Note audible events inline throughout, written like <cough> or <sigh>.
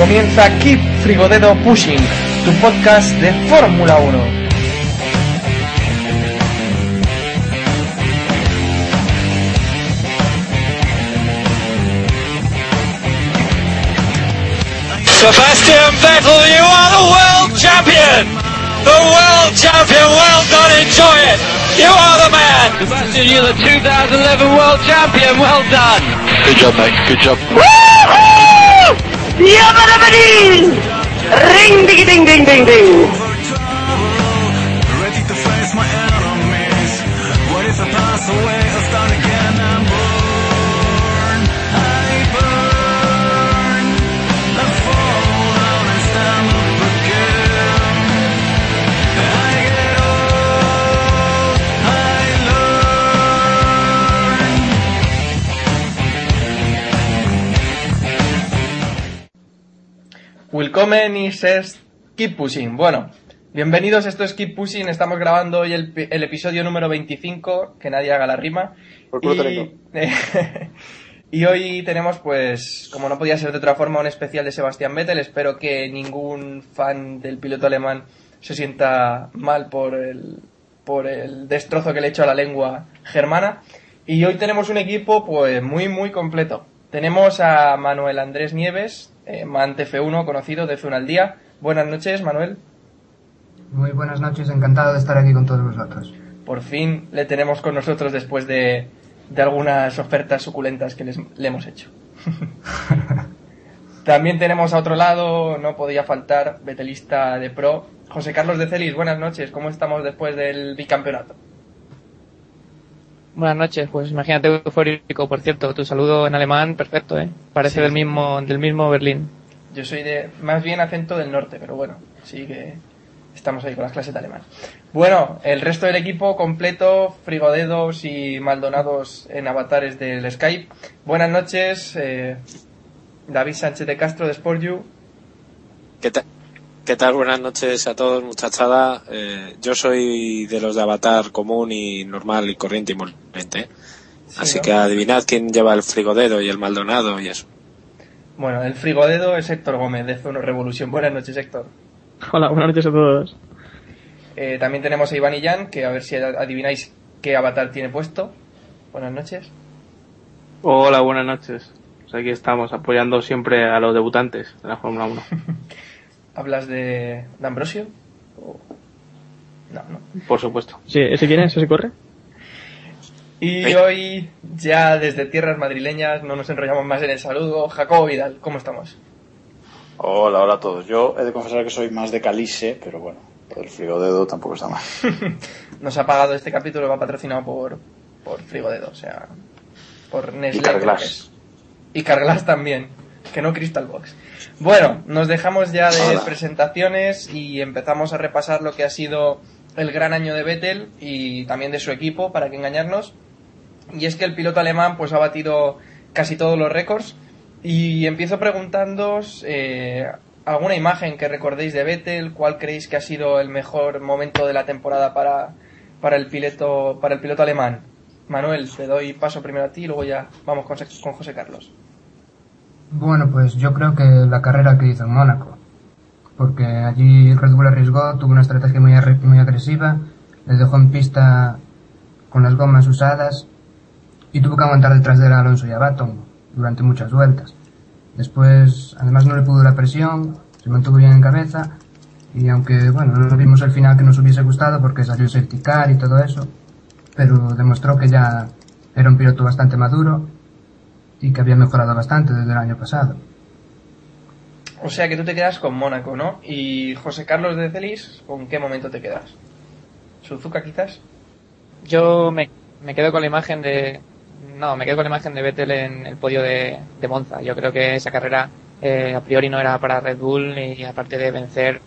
Comienza Keep Frigodedo Pushing, tu podcast de Fórmula 1. Sebastian Vettel, you are the world champion! The world champion, well done, enjoy it! You are the man! Sebastian, you're the 2011 world champion, well done! Good job, mate. Good job. Yabba-dabba-dee! Ring ding ding ding ding ding! Ready to face my enemies. What if I pass away Willkommen y es Keep Pushing. Bueno, bienvenidos, esto es Keep Pushing. Estamos grabando hoy el, pi- el episodio número 25, que nadie haga la rima. Por Y, <laughs> y hoy tenemos, pues, como no podía ser de otra forma, un especial de Sebastián Vettel. Espero que ningún fan del piloto alemán se sienta mal por el, por el destrozo que le he hecho a la lengua germana. Y hoy tenemos un equipo, pues, muy, muy completo. Tenemos a Manuel Andrés Nieves, eh, Man TF1, conocido de F1 al día. Buenas noches, Manuel. Muy buenas noches, encantado de estar aquí con todos vosotros. Por fin le tenemos con nosotros después de, de algunas ofertas suculentas que les- le hemos hecho. <laughs> También tenemos a otro lado, no podía faltar, betelista de pro, José Carlos de Celis. Buenas noches, ¿cómo estamos después del bicampeonato? Buenas noches, pues imagínate eufórico, por cierto, tu saludo en alemán, perfecto, ¿eh? Parece Sí, del mismo del mismo Berlín. Yo soy de más bien acento del norte, pero bueno, sí que estamos ahí con las clases de alemán. Bueno, el resto del equipo completo, frigodedos y maldonados en avatares del Skype. Buenas noches, eh, David Sánchez de Castro de SportU. ¿Qué tal? ¿Qué tal? Buenas noches a todos, muchachada. Eh, yo soy de los de avatar común y normal y corriente y molente. Sí, Así ¿no? que adivinad quién lleva el frigodedo y el Maldonado y eso. Bueno, el frigodedo es Héctor Gómez de Zono Revolución. Buenas noches, Héctor. Hola, buenas noches a todos. Eh, también tenemos a Iván y Jan, que a ver si adivináis qué avatar tiene puesto. Buenas noches. Hola, buenas noches. Pues aquí estamos apoyando siempre a los debutantes de la Fórmula 1. <laughs> ¿Hablas de, de Ambrosio? O- No, no. Por supuesto. Sí, ¿ese quién es? ¿Ese corre? Y hoy, ya desde tierras madrileñas, no nos enrollamos más en el saludo. Jacobo Vidal, ¿cómo estamos? Hola, hola a todos. Yo he de confesar que soy más de Calice, pero bueno, el frigodedo tampoco está mal. <laughs> Nos ha pagado este capítulo, va patrocinado por, por Frigodedo, o sea, por Nestlé. Y Carglass. Y Carglass también, que no Crystal Box. Bueno, nos dejamos ya de Hola. presentaciones y empezamos a repasar lo que ha sido el gran año de Vettel y también de su equipo, para que engañarnos. Y es que el piloto alemán pues ha batido casi todos los récords. Y empiezo preguntándoos eh, alguna imagen que recordéis de Vettel, cuál creéis que ha sido el mejor momento de la temporada para, para, el, piloto, para el piloto alemán. Manuel, te doy paso primero a ti y luego ya vamos con José Carlos. Bueno, pues yo creo que la carrera que hizo en Mónaco, porque allí Red Bull arriesgó, tuvo una estrategia muy, muy agresiva, les dejó en pista con las gomas usadas y tuvo que aguantar detrás de Alonso y a durante muchas vueltas. Después, además no le pudo la presión, se mantuvo bien en cabeza y aunque, bueno, no vimos el final que nos hubiese gustado porque salió el y todo eso, pero demostró que ya era un piloto bastante maduro y que había mejorado bastante desde el año pasado. O sea que tú te quedas con Mónaco, ¿no? Y José Carlos de Celis, ¿con qué momento te quedas? ¿Suzuka quizás? Yo me, me quedo con la imagen de, No, me quedo con la imagen de Vettel en el podio de, de Monza. Yo creo que esa carrera eh, a priori no era para Red Bull y aparte de vencer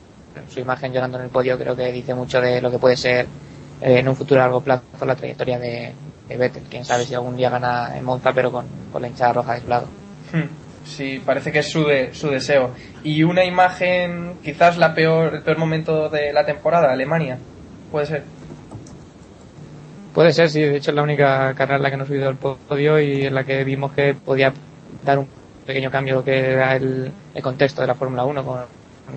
su imagen llorando en el podio, creo que dice mucho de lo que puede ser eh, en un futuro a largo plazo la trayectoria de, de Vettel. Quién sabe si algún día gana en Monza, pero con, con la hinchada roja de su lado. Hmm. Sí, parece que es su, de- su deseo. Y una imagen, quizás la peor, el peor momento de la temporada, Alemania. Puede ser. Puede ser, sí. De hecho, es la única carrera en la que no ha subido al podio y en la que vimos que podía dar un pequeño cambio a lo que era el, el contexto de la Fórmula 1 con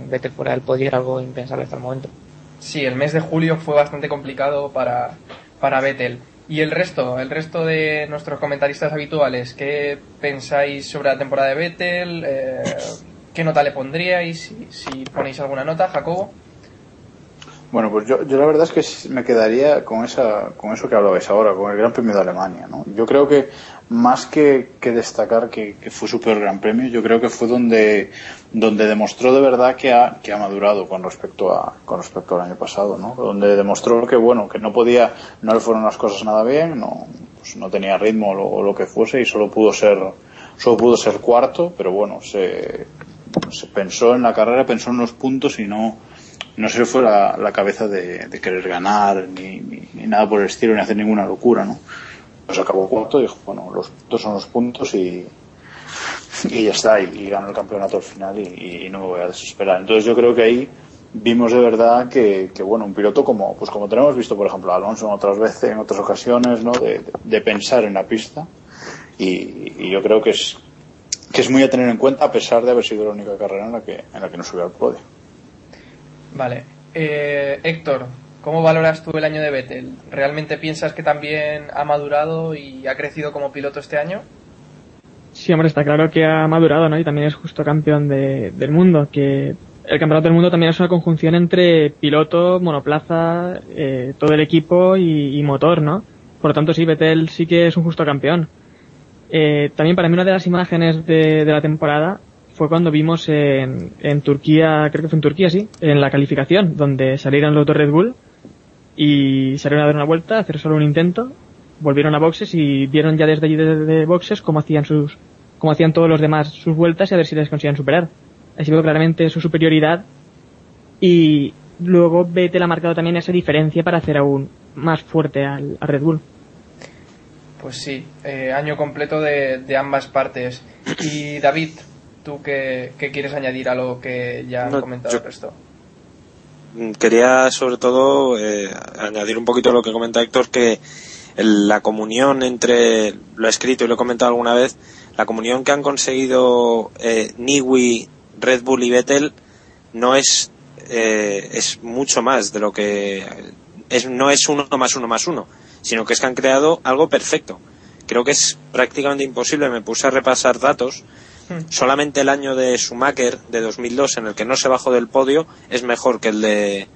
Vettel fuera del podio. Era algo impensable hasta el momento. Sí, el mes de julio fue bastante complicado para, para Vettel. Y el resto, el resto de nuestros comentaristas habituales, ¿qué pensáis sobre la temporada de Vettel? Eh, ¿Qué nota le pondríais? Si, si ponéis alguna nota, Jacobo. Bueno, pues yo, yo la verdad es que me quedaría con esa con eso que hablabais ahora, con el Gran Premio de Alemania. ¿no? Yo creo que más que, que destacar que, fue su peor Gran Premio, yo creo que fue donde, donde demostró de verdad que ha, que ha madurado con respecto a con respecto al año pasado, ¿no? Donde demostró que bueno que no podía, no le fueron las cosas nada bien, no, pues no tenía ritmo o lo, lo que fuese y solo pudo ser solo pudo ser cuarto, pero bueno se, se pensó en la carrera, pensó en los puntos y no no se le fue la, cabeza de, querer ganar ni, nada por el estilo ni hacer ninguna locura no pues acabó cuarto y dijo bueno los puntos son los puntos y y ya está y, y ganó el campeonato al final y, no me voy a desesperar entonces yo creo que ahí vimos de verdad que, que bueno un piloto como pues como tenemos visto por ejemplo a Alonso en otras veces en otras ocasiones no de, de- de pensar en la pista y, y yo creo que es que es muy a tener en cuenta a pesar de haber sido la única carrera en la que en la que no subió al podio Vale. Eh, Héctor, ¿cómo valoras tú el año de Vettel? ¿Realmente piensas que también ha madurado y ha crecido como piloto este año? Sí, hombre, está claro que ha madurado, ¿no? Y también es justo campeón de- del mundo, que el campeonato del mundo también es una conjunción entre piloto, monoplaza, eh, todo el equipo y, motor, ¿no? Por lo tanto, sí, Vettel sí que es un justo campeón. Eh, también para mí una de las imágenes de, de la temporada fue cuando vimos en, en Turquía, creo que fue en Turquía, sí, en la calificación, donde salieron los dos Red Bull y salieron a dar una vuelta, a hacer solo un intento, volvieron a boxes y vieron ya desde allí desde boxes cómo hacían sus, hacían todos los demás sus vueltas y a ver si les conseguían superar. Así veo claramente su superioridad y luego Vettel ha marcado también esa diferencia para hacer aún más fuerte al, a Red Bull. Pues sí, eh, año completo de, de ambas partes. Y David, ¿tú qué, qué quieres añadir a lo que ya han No, comentado yo- el resto? Mm, Quería sobre todo eh, añadir un poquito a lo que comenta Héctor, que el- la comunión entre, lo he escrito y lo he comentado alguna vez, la comunión que han conseguido eh, Niwi, Red Bull y Vettel no es, eh, es mucho más de lo que es, no es uno más uno más uno, sino que es que han creado algo perfecto. Creo que es prácticamente imposible, me puse a repasar datos, solamente el año de Schumacher de 2002 en el que no se bajó del podio es mejor que el de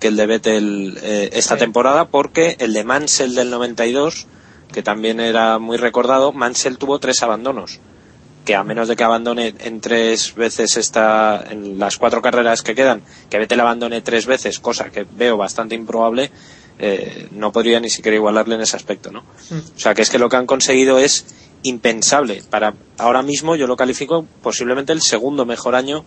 que el de Vettel eh, esta Sí. temporada porque el de Mansell del 92 que también era muy recordado Mansell tuvo tres abandonos que a menos de que abandone en tres veces esta en las cuatro carreras que quedan que Vettel abandone tres veces cosa que veo bastante improbable eh, no podría ni siquiera igualarle en ese aspecto no o sea que es que lo que han conseguido es impensable. Para ahora mismo yo lo califico posiblemente el segundo mejor año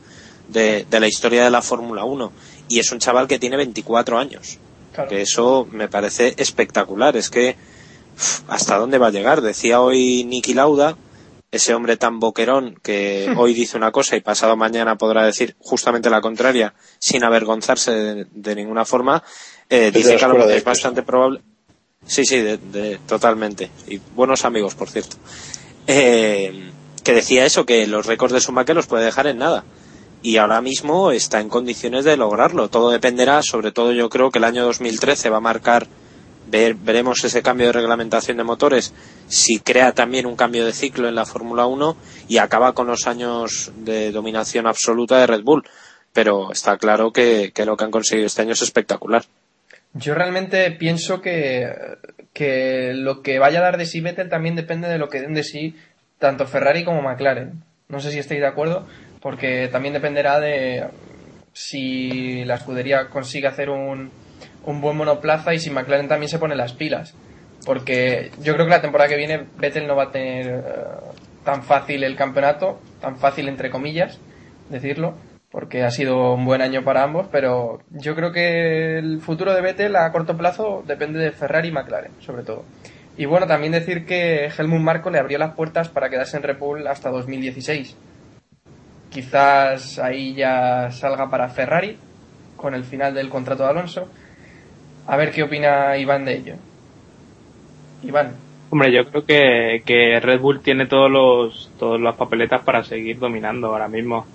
de, de la historia de la Fórmula 1. Y es un chaval que tiene 24 años. Claro. Que eso me parece espectacular. Es que uf, hasta dónde va a llegar. Decía hoy Niki Lauda, ese hombre tan boquerón que <laughs> hoy dice una cosa y pasado mañana podrá decir justamente la contraria sin avergonzarse de, de ninguna forma. eh, dice que es bastante probable. Sí, sí, de, de- totalmente. Y buenos amigos, por cierto. Eh, que decía eso, que los récords de Schumacher los puede dejar en nada. Y ahora mismo está en condiciones de lograrlo. Todo dependerá, sobre todo yo creo que el año 2013 va a marcar, ver- veremos ese cambio de reglamentación de motores, si crea también un cambio de ciclo en la Fórmula 1 y acaba con los años de dominación absoluta de Red Bull. Pero está claro que, que lo que han conseguido este año es espectacular. Yo realmente pienso que, que lo que vaya a dar de sí Vettel también depende de lo que den de sí tanto Ferrari como McLaren. No sé si estáis de acuerdo, porque también dependerá de si la escudería consigue hacer un, un buen monoplaza y si McLaren también se pone las pilas. porque yo creo que la temporada que viene Vettel no va a tener eh, tan fácil el campeonato, tan fácil entre comillas decirlo, porque ha sido un buen año para ambos, pero yo creo que el futuro de Vettel a corto plazo depende de Ferrari y McLaren, sobre todo. Y bueno, también decir que Helmut Marko le abrió las puertas para quedarse en Red Bull hasta 2016. Quizás ahí ya salga para Ferrari con el final del contrato de Alonso. A ver qué opina Iván de ello. Iván. Hombre, yo creo que, que Red Bull tiene todos los, todas las papeletas para seguir dominando ahora mismo.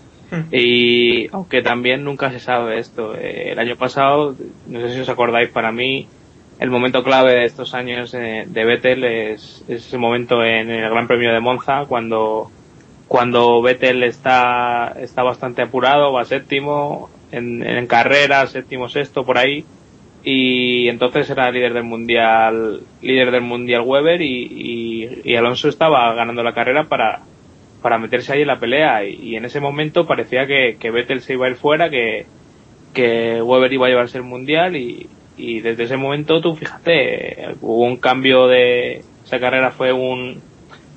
Y aunque también nunca se sabe esto. Eh, el año pasado, no sé si os acordáis, para mí el momento clave de estos años eh, de Vettel es, es ese momento en el Gran Premio de Monza cuando cuando Vettel está está bastante apurado, va séptimo en, en carrera, séptimo, sexto por ahí y entonces era líder del mundial líder del mundial Weber y, y Alonso estaba ganando la carrera para para meterse ahí en la pelea. Y, y en ese momento parecía que, que Vettel se iba a ir fuera, que, que Weber iba a llevarse el mundial. Y, y desde ese momento tú fíjate, hubo un cambio de, esa carrera fue un,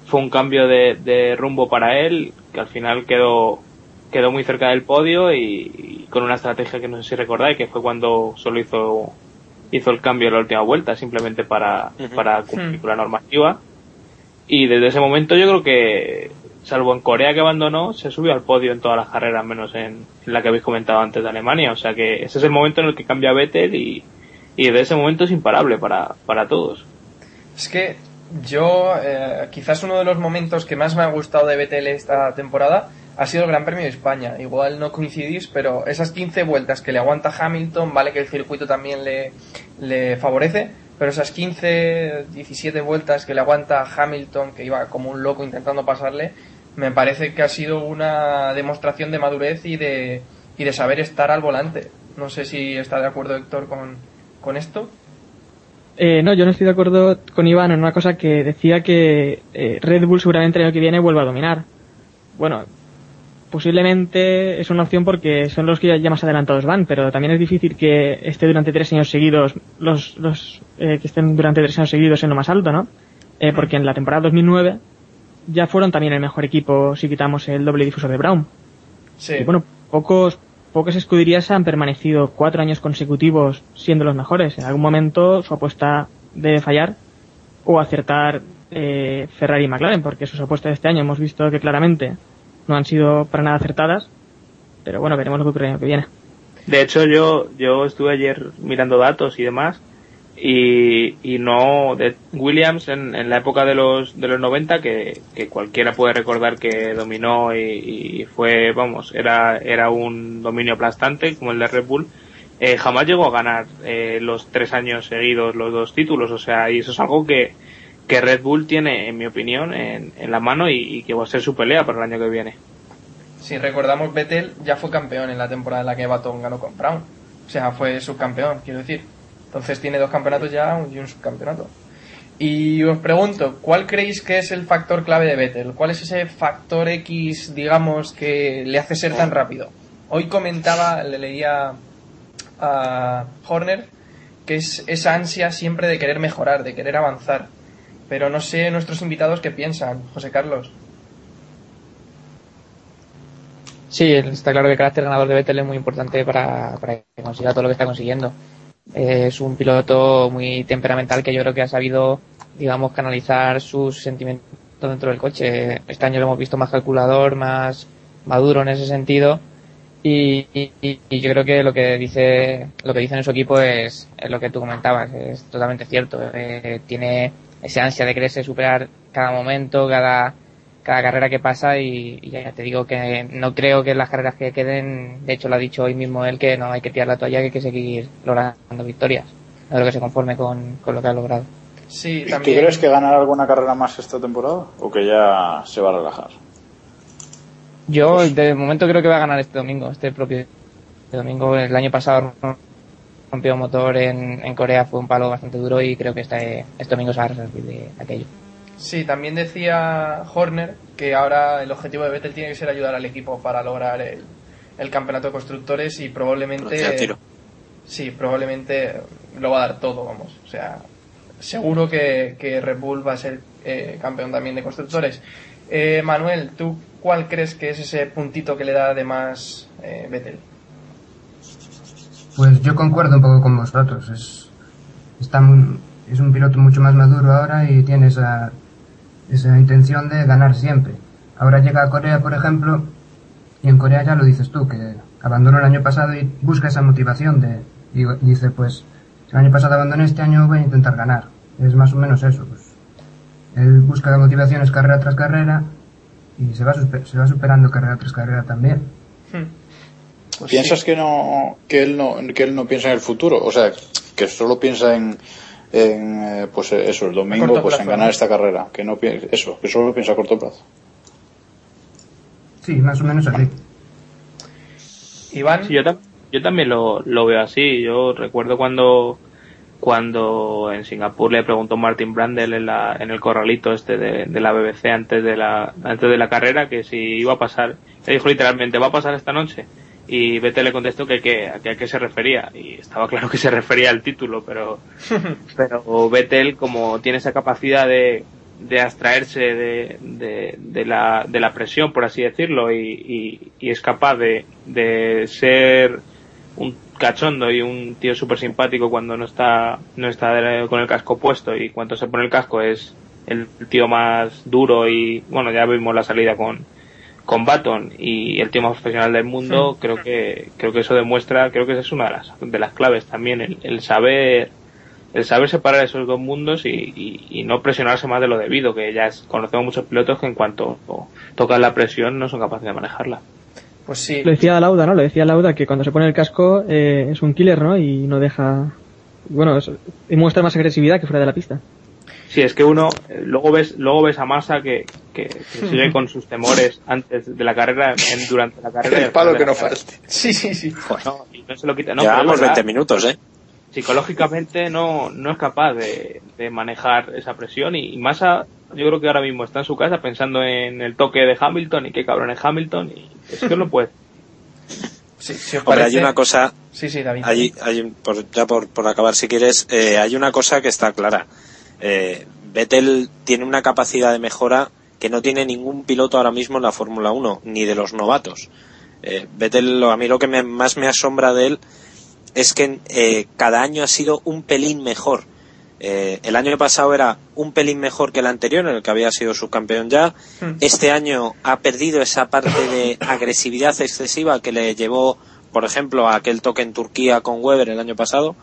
fue un cambio de, de rumbo para él, que al final quedó, quedó muy cerca del podio y, y con una estrategia que no sé si recordáis, que fue cuando solo hizo, hizo el cambio en la última vuelta, simplemente para, para cumplir con la normativa. Y desde ese momento yo creo que, salvo en Corea que abandonó, se subió al podio en todas las carreras, menos en, la que habéis comentado antes de Alemania. O sea que ese es el momento en el que cambia Vettel y, y desde ese momento es imparable para, para todos. Es que yo, eh, quizás uno de los momentos que más me ha gustado de Vettel esta temporada ha sido el Gran Premio de España. Igual no coincidís, pero esas 15 vueltas que le aguanta Hamilton, vale que el circuito también le, le favorece, pero esas 15, 17 vueltas que le aguanta Hamilton, que iba como un loco intentando pasarle, me parece que ha sido una demostración de madurez y de, y de saber estar al volante. No sé si está de acuerdo Héctor con, con esto. Eh, no, yo no estoy de acuerdo con Iván en una cosa que decía que eh, Red Bull seguramente el año que viene vuelva a dominar. Bueno, posiblemente es una opción porque son los que ya, más adelantados van, pero también es difícil que esté durante tres años seguidos, los, los eh, que estén durante tres años seguidos en lo más alto, ¿no? Eh, porque en la temporada 2009 ya fueron también el mejor equipo si quitamos el doble difusor de Brown. Sí. Y bueno, pocos, pocas escuderías han permanecido cuatro años consecutivos siendo los mejores. En algún momento su apuesta debe fallar o acertar eh, Ferrari y McLaren, porque sus apuestas de este año hemos visto que claramente no han sido para nada acertadas. Pero bueno, veremos lo que ocurre el año que viene. De hecho, yo, yo estuve ayer mirando datos y demás y, y no de Williams en, en la época de los de los 90 que, que cualquiera puede recordar que dominó y, fue vamos era era un dominio aplastante como el de Red Bull eh, jamás llegó a ganar eh, los tres años seguidos los dos títulos o sea y eso es algo que que Red Bull tiene en mi opinión en, en la mano y, y que va a ser su pelea para el año que viene Si recordamos, Vettel ya fue campeón en la temporada en la que Baton ganó con Brown. O sea, fue subcampeón, quiero decir. Entonces tiene dos campeonatos ya y un subcampeonato. Y os pregunto, ¿cuál creéis que es el factor clave de Vettel? ¿Cuál es ese factor X, digamos, que le hace ser tan rápido? Hoy comentaba, le leía a Horner, que es esa ansia siempre de querer mejorar, de querer avanzar. Pero no sé nuestros invitados qué piensan, José Carlos. Sí, está claro que el carácter ganador de Vettel es muy importante para, para que consiga todo lo que está consiguiendo. Es un piloto muy temperamental que yo creo que ha sabido, digamos, canalizar sus sentimientos dentro del coche. Este año lo hemos visto más calculador, más maduro en ese sentido. Y, yo creo que lo que dice lo que dice en su equipo es, es lo que tú comentabas, es totalmente cierto. Eh, tiene esa ansia de quererse superar cada momento, cada, cada carrera que pasa y, y ya te digo que no creo que las carreras que queden, de hecho lo ha dicho hoy mismo él que no hay que tirar la toalla, que hay que seguir logrando victorias. No creo que se conforme con, con lo que ha logrado. Sí, ¿Tú también. crees que ganará alguna carrera más esta temporada? ¿O que ya se va a relajar? Yo de momento creo que va a ganar este domingo, este propio domingo. El año pasado rompió motor en, en Corea, fue un palo bastante duro y creo que este, este domingo se va a resolver de aquello. Sí, también decía Horner que ahora el objetivo de Vettel tiene que ser ayudar al equipo para lograr el, el campeonato de constructores y probablemente tiro. sí, probablemente lo va a dar todo, vamos. O sea, seguro que, que Red Bull va a ser eh, campeón también de constructores. Eh, Manuel, ¿tú cuál crees que es ese puntito que le da además eh, Vettel? Pues yo concuerdo un poco con vosotros. Es, está muy- es un piloto mucho más maduro ahora y tiene esa, esa intención de ganar siempre. Ahora llega a Corea, por ejemplo, y en Corea ya lo dices tú, que abandonó el año pasado y busca esa motivación de, y dice, pues, el año pasado abandoné, este año voy a intentar ganar. Es más o menos eso, pues. Él busca motivaciones carrera tras carrera y se va, se va superando carrera tras carrera también. Pues ¿Piensas sí. que no que él no que él no piensa en el futuro? O sea, que solo piensa en, en eh, pues eh, eso, el domingo, pues en ganar ¿no? esta carrera. Que no eso, que solo piensa a corto plazo. Sí, más o menos así. Iván, Sí, yo, tam- yo también lo, lo veo así. Yo recuerdo cuando cuando en Singapur le preguntó Martin Brandel en, la, en el corralito este de, de la BBC antes de la antes de la carrera que si iba a pasar, le dijo literalmente va a pasar esta noche y Vettel le contestó que, que, que a qué se refería y estaba claro que se refería al título pero <laughs> pero Vettel como tiene esa capacidad de, de abstraerse de, de, de la, de la presión, por así decirlo, y, y, y es capaz de, de ser un cachondo y un tío súper simpático cuando no está, no está con el casco puesto y cuando se pone el casco es el tío más duro y bueno, ya vimos la salida con, con Baton y el tío más profesional del mundo, creo que, creo que eso demuestra, creo que esa es una de las, de las claves también, el, el saber, el saber separar esos dos mundos y, y, y no presionarse más de lo debido, que ya es- conocemos muchos pilotos que en cuanto tocan la presión no son capaces de manejarla. pues sí. Lo decía Lauda, ¿no? Lo decía Lauda que cuando se pone el casco eh, es un killer, ¿no? Y no deja... Bueno, es- y muestra más agresividad que fuera de la pista. Sí, es que uno, eh, luego ves, luego ves a Massa que, que, que sigue <laughs> con sus temores antes de la carrera, en- durante la carrera. El al palo que no carrera. falte. <laughs> Sí, sí, sí. No, y no se lo quita. No, pero Llevamos es verdad, 20 minutos, ¿eh? psicológicamente no, no es capaz de, de manejar esa presión y, y Massa yo creo que ahora mismo está en su casa pensando en el toque de Hamilton y qué cabrón es Hamilton y es que no puede. <laughs> Sí, si os Hombre, hay una cosa, Sí, sí, David. hay, hay por- ya por, por acabar si quieres, eh, hay una cosa que está clara. Eh, Vettel tiene una capacidad de mejora que no tiene ningún piloto ahora mismo en la Fórmula 1, ni de los novatos. Eh, Vettel, lo- a mí lo que me- más me asombra de él es que eh, cada año ha sido un pelín mejor. Eh, el año pasado era un pelín mejor que el anterior, en el que había sido subcampeón ya. Hmm. Este año ha perdido esa parte de <laughs> agresividad excesiva que le llevó, por ejemplo, a aquel toque en Turquía con Weber el año pasado.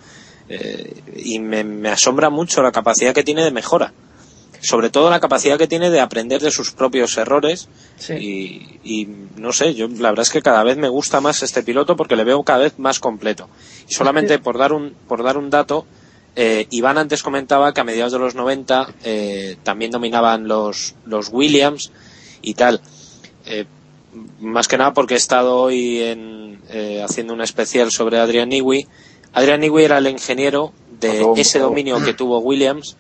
Eh, y me, me asombra mucho la capacidad que tiene de mejora. Sobre todo la capacidad que tiene de aprender de sus propios errores. Sí. Y, y no sé, yo la verdad es que cada vez me gusta más este piloto porque le veo cada vez más completo. Y solamente por dar un, por dar un dato, eh, Iván antes comentaba que a mediados de los 90 eh, también dominaban los, los Williams y tal. Eh, más que nada porque he estado hoy en, eh, haciendo un especial sobre Adrian Newey. Adrian Newey era el ingeniero de ese dominio que <laughs> tuvo Williams.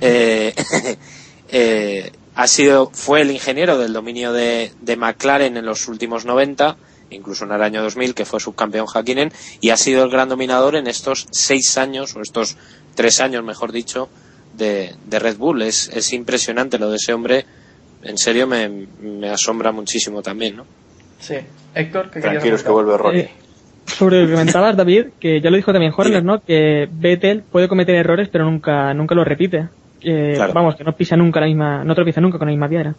Eh, <laughs> eh, ha sido, fue el ingeniero del dominio de, de McLaren en los últimos 90, incluso en el año 2000, que fue subcampeón Hakkinen, y ha sido el gran dominador en estos seis años, o estos tres años, mejor dicho, de, de Red Bull. Es, es impresionante lo de ese hombre. En serio, me, me asombra muchísimo también, ¿no? Sí. Héctor, ¿qué querías Tranquilos que vuelve Rocky. Eh, sobre lo que comentabas, David, que ya lo dijo también Horner, ¿no? Que Vettel puede cometer errores, pero nunca, nunca los repite. Que, Claro. Vamos, que no pisa nunca la misma, no tropieza nunca con la misma piedra.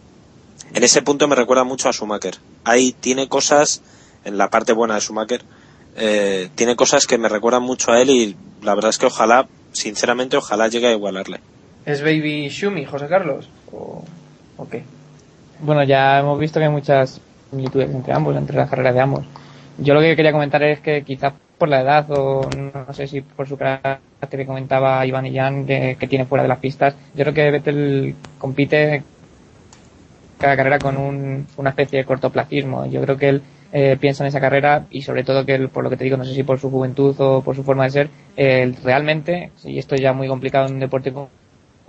En ese punto me recuerda mucho a Schumacher. Ahí tiene cosas, en la parte buena de Schumacher, eh, tiene cosas que me recuerdan mucho a él y la verdad es que ojalá, sinceramente, ojalá llegue a igualarle. ¿Es Baby Shumi, José Carlos? ¿O, o qué? Bueno, ya hemos visto que hay muchas similitudes entre ambos, entre las carreras de ambos. Yo lo que quería comentar es que quizás por la edad o no sé si por su carácter que comentaba Iván y Jan que, tiene fuera de las pistas, yo creo que Vettel compite cada carrera con un- una especie de cortoplacismo. Yo creo que él eh, piensa en esa carrera y sobre todo que él, por lo que te digo, no sé si por su juventud o por su forma de ser, él realmente, y esto es ya muy complicado en un deporte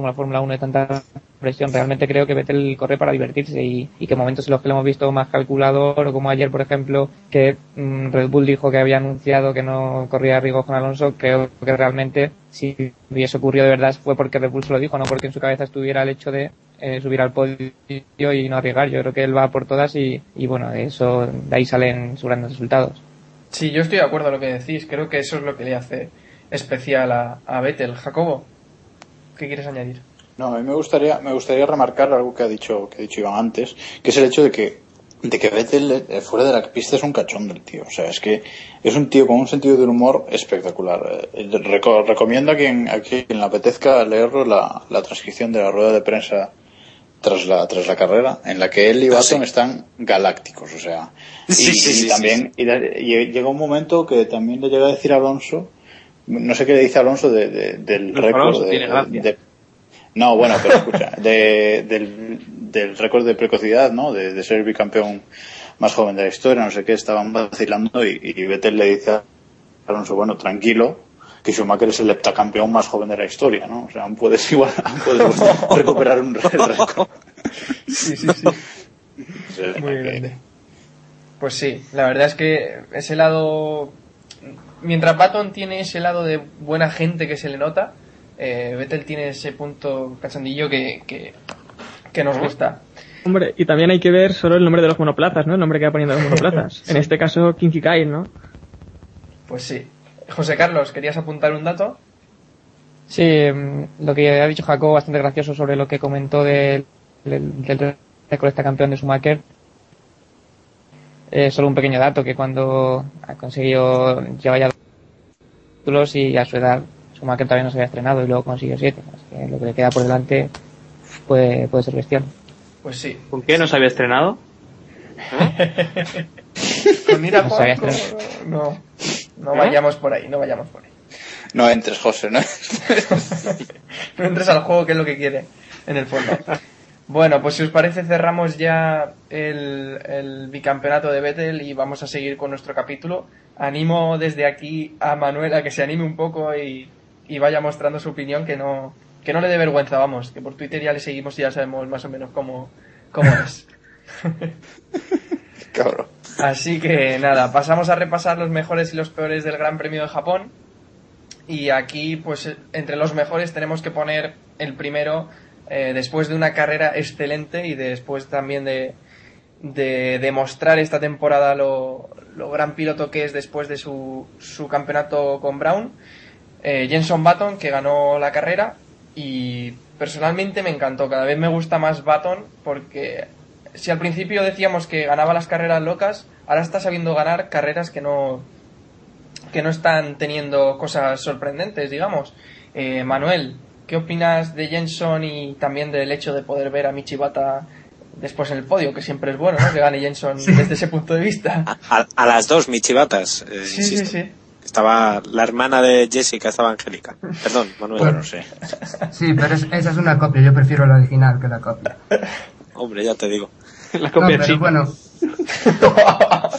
como la Fórmula 1 de tanta presión. Realmente creo que Vettel corre para divertirse y, y que momentos en los que lo hemos visto más calculador, o como ayer, por ejemplo, que mm, Red Bull dijo que había anunciado que no corría riesgos con Alonso, creo que realmente si hubiese ocurrido de verdad fue porque Red Bull se lo dijo, no porque en su cabeza estuviera el hecho de eh, subir al podio y no arriesgar. Yo creo que él va por todas y, y bueno, eso, de ahí salen sus grandes resultados. Sí, yo estoy de acuerdo en lo que decís. Creo que eso es lo que le hace especial a Vettel. Jacobo, ¿qué quieres añadir? No, a mí me gustaría, me gustaría remarcar algo que ha dicho, que ha dicho Iván antes, que es el hecho de que, de que Vettel eh, fuera de la pista es un cachón del tío. O sea, es que es un tío con un sentido del humor espectacular. Eh, reco- recomiendo a quien, a quien le apetezca leerlo la, la transcripción de la rueda de prensa tras la, tras la carrera, en la que él y Baton están galácticos, o sea. Y, Sí, sí, y sí, también, y y llega un momento que también le llega a decir a Alonso, no sé qué le dice Alonso de, de- del récord de- no, bueno, pero escucha, de- del, del récord de precocidad, ¿no? De, de ser el bicampeón más joven de la historia, no sé qué, estaban vacilando y, y Vettel le dice a Alonso, bueno, tranquilo, que Schumacher es el heptacampeón más joven de la historia, ¿no? O sea, aún puedes igual, aún <laughs> puedes <laughs> recuperar un récord. Sí, sí, sí. Muy grande. Pues sí, la verdad es que ese lado. Mientras Baton tiene ese lado de buena gente que se le nota, eh, Vettel tiene ese punto cachondillo que, que, que nos gusta. Hombre, y también hay que ver solo el nombre de los monoplazas, ¿no? El nombre que va poniendo los monoplazas. <laughs> En este caso, Kinky Kyle, ¿no? Pues sí. José Carlos, ¿querías apuntar un dato? Sí, mm, lo que ha dicho Jacob, bastante gracioso sobre lo que comentó del, del, del récord este campeón de Schumacher. Eh, solo un pequeño dato, que cuando ha conseguido llevar ya títulos y a su edad Schumacher todavía no se había estrenado y luego consiguió siete. Así que lo que le queda por delante puede, puede ser bestial. Pues sí. ¿Con qué no se había estrenado? Con ir a No no, no vayamos por ahí, no vayamos por ahí. No entres, José, ¿no? <laughs> No entres al juego, que es lo que quiere, en el fondo. Bueno, pues si os parece cerramos ya el, el bicampeonato de Vettel y vamos a seguir con nuestro capítulo. Animo desde aquí a Manuel a que se anime un poco y, y vaya mostrando su opinión, que no, que no le dé vergüenza, vamos, que por Twitter ya le seguimos y ya sabemos más o menos cómo, cómo es. <laughs> Cabrón. Así que nada, pasamos a repasar los mejores y los peores del Gran Premio de Japón. Y aquí, pues entre los mejores tenemos que poner el primero, eh, después de una carrera excelente y después también de, de demostrar esta temporada lo, lo gran piloto que es después de su, su campeonato con Brown. Eh, Jenson Button, que ganó la carrera y personalmente me encantó. Cada vez me gusta más Button porque si al principio decíamos que ganaba las carreras locas, ahora está sabiendo ganar carreras que no que no están teniendo cosas sorprendentes, digamos. Eh, Manuel, ¿qué opinas de Jenson y también del hecho de poder ver a Michibata después en el podio, que siempre es bueno, ¿no? Que gane Jenson desde ese punto de vista. A, a las dos, mi chivatas. eh, Sí, sí, insisto. sí. Estaba la hermana de Jessica, estaba Angélica. Perdón, Manuel. Bueno, sí. Sí, pero es- esa es una copia. Yo prefiero la original que la copia. Hombre, ya te digo. La No, copia pero chica. bueno, <laughs>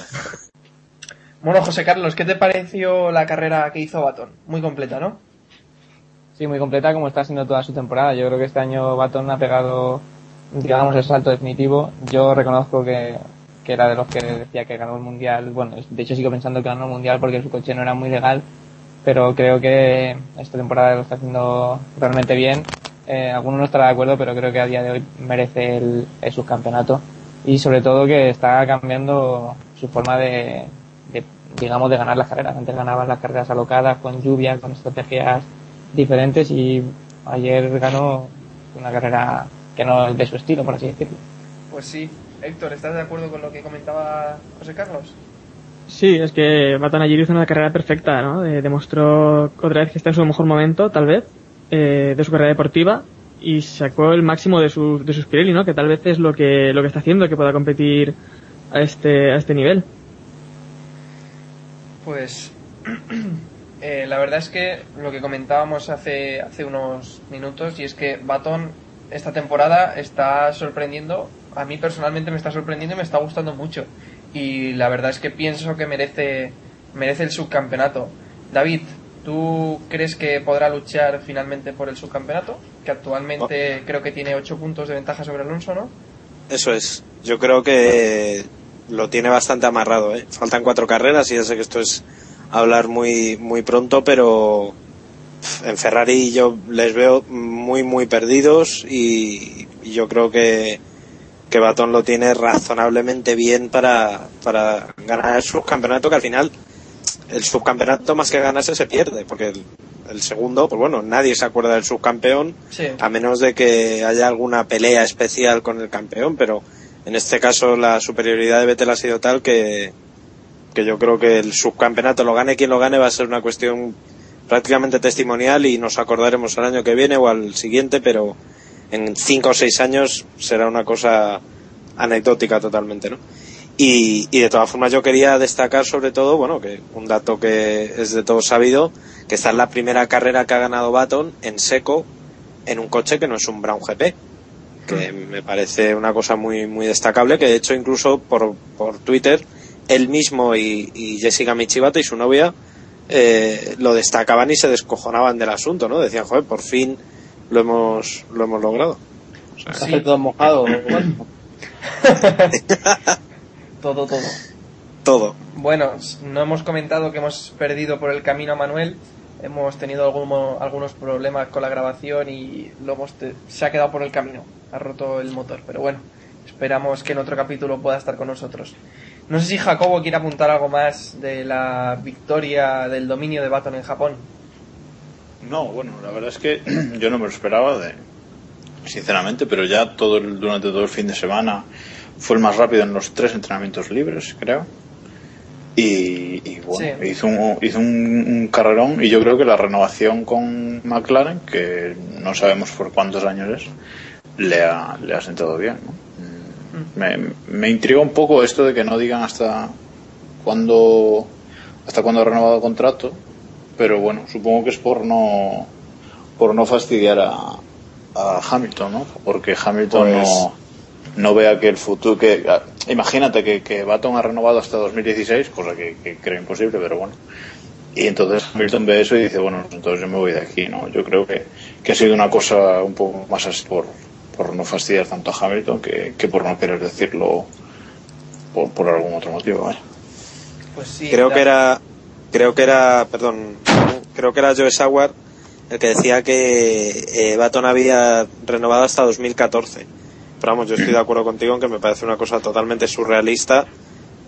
Bueno, José Carlos, ¿qué te pareció la carrera que hizo Baton? Muy completa, ¿no? Sí, muy completa como está siendo toda su temporada. Yo creo que este año Baton ha pegado, digamos, el salto definitivo. Yo reconozco que, era de los que decía que ganó el mundial. Bueno, de hecho sigo pensando que ganó el mundial porque su coche no era muy legal, pero creo que esta temporada lo está haciendo realmente bien. Eh, alguno no estará de acuerdo, pero creo que a día de hoy merece el, el subcampeonato y sobre todo que está cambiando su forma de, de, digamos, de ganar las carreras. Antes ganaban las carreras alocadas, con lluvia, con estrategias diferentes y ayer ganó una carrera que no es de su estilo, por así decirlo. Pues sí. Héctor, ¿estás de acuerdo con lo que comentaba José Carlos? Sí, es que Baton ayer hizo una carrera perfecta, ¿no? Eh, demostró otra vez que está en su mejor momento, tal vez, eh, de su carrera deportiva y sacó el máximo de sus de sus Pirelli, ¿no? Que tal vez es lo que lo que está haciendo que pueda competir a este a este nivel. Pues <clears throat> eh, la verdad es que lo que comentábamos hace, hace unos minutos y es que Baton esta temporada está sorprendiendo, a mí personalmente me está sorprendiendo y me está gustando mucho. Y la verdad es que pienso que merece, merece el subcampeonato. David, ¿Tú crees que podrá luchar finalmente por el subcampeonato? Que actualmente creo que tiene 8 puntos de ventaja sobre Alonso, ¿no? Eso es. Yo creo que lo tiene bastante amarrado. ¿eh? Faltan cuatro carreras y ya sé que esto es hablar muy, muy pronto, pero en Ferrari yo les veo muy, muy perdidos y, yo creo que, que Baton lo tiene razonablemente bien para, para ganar el subcampeonato, que al final el subcampeonato más que ganarse se pierde, porque el, el segundo, pues bueno, nadie se acuerda del subcampeón, Sí. a menos de que haya alguna pelea especial con el campeón, pero en este caso la superioridad de Vettel ha sido tal que, que yo creo que el subcampeonato lo gane quien lo gane va a ser una cuestión prácticamente testimonial y nos acordaremos el año que viene o al siguiente, pero en cinco o seis años será una cosa anecdótica totalmente, ¿no? Y, y de todas formas yo quería destacar sobre todo, bueno, que un dato que es de todo sabido, que esta es la primera carrera que ha ganado Baton en seco en un coche que no es un Brown GP, que me parece una cosa muy muy destacable, que de hecho incluso por, por Twitter él mismo y, y Jessica Michibata y su novia eh, lo destacaban y se descojonaban del asunto, ¿no? Decían, joder, por fin lo hemos lo hemos logrado. O sea, todo mojado. <laughs> Todo, todo. todo. Bueno, no hemos comentado que hemos perdido por el camino a Manuel. Hemos tenido alguno- algunos problemas con la grabación y lo hemos te- se ha quedado por el camino. Ha roto el motor, pero bueno, esperamos que en otro capítulo pueda estar con nosotros. No sé si Jacobo quiere apuntar algo más de la victoria del dominio de Baton en Japón. No, bueno, la verdad es que <clears throat> yo no me lo esperaba, de, sinceramente, pero ya todo el- durante todo el fin de semana fue el más rápido en los tres entrenamientos libres, creo. Y, y bueno, Sí. hizo, un, hizo un, un carrerón y yo creo que la renovación con McLaren, que no sabemos por cuántos años es, le ha, le ha sentado bien. ¿no? Me, me intriga un poco esto de que no digan hasta cuándo hasta cuándo ha renovado el contrato, pero bueno, supongo que es por no por no fastidiar a, a Hamilton, ¿no? Porque Hamilton Pues- no, no vea que el futuro que ah, imagínate que, que Baton ha renovado hasta 2016, cosa que, que creo imposible, pero bueno. Y entonces Hamilton ve eso y dice, bueno, entonces yo me voy de aquí, ¿no? Yo creo que, que ha sido una cosa un poco más así por, por no fastidiar tanto a Hamilton que, que por no querer decirlo por, por algún otro motivo. Pues sí, creo que era creo que era perdón creo que era Joe Sauer el que decía que eh, Baton había renovado hasta 2014 pero vamos yo estoy de acuerdo contigo en que me parece una cosa totalmente surrealista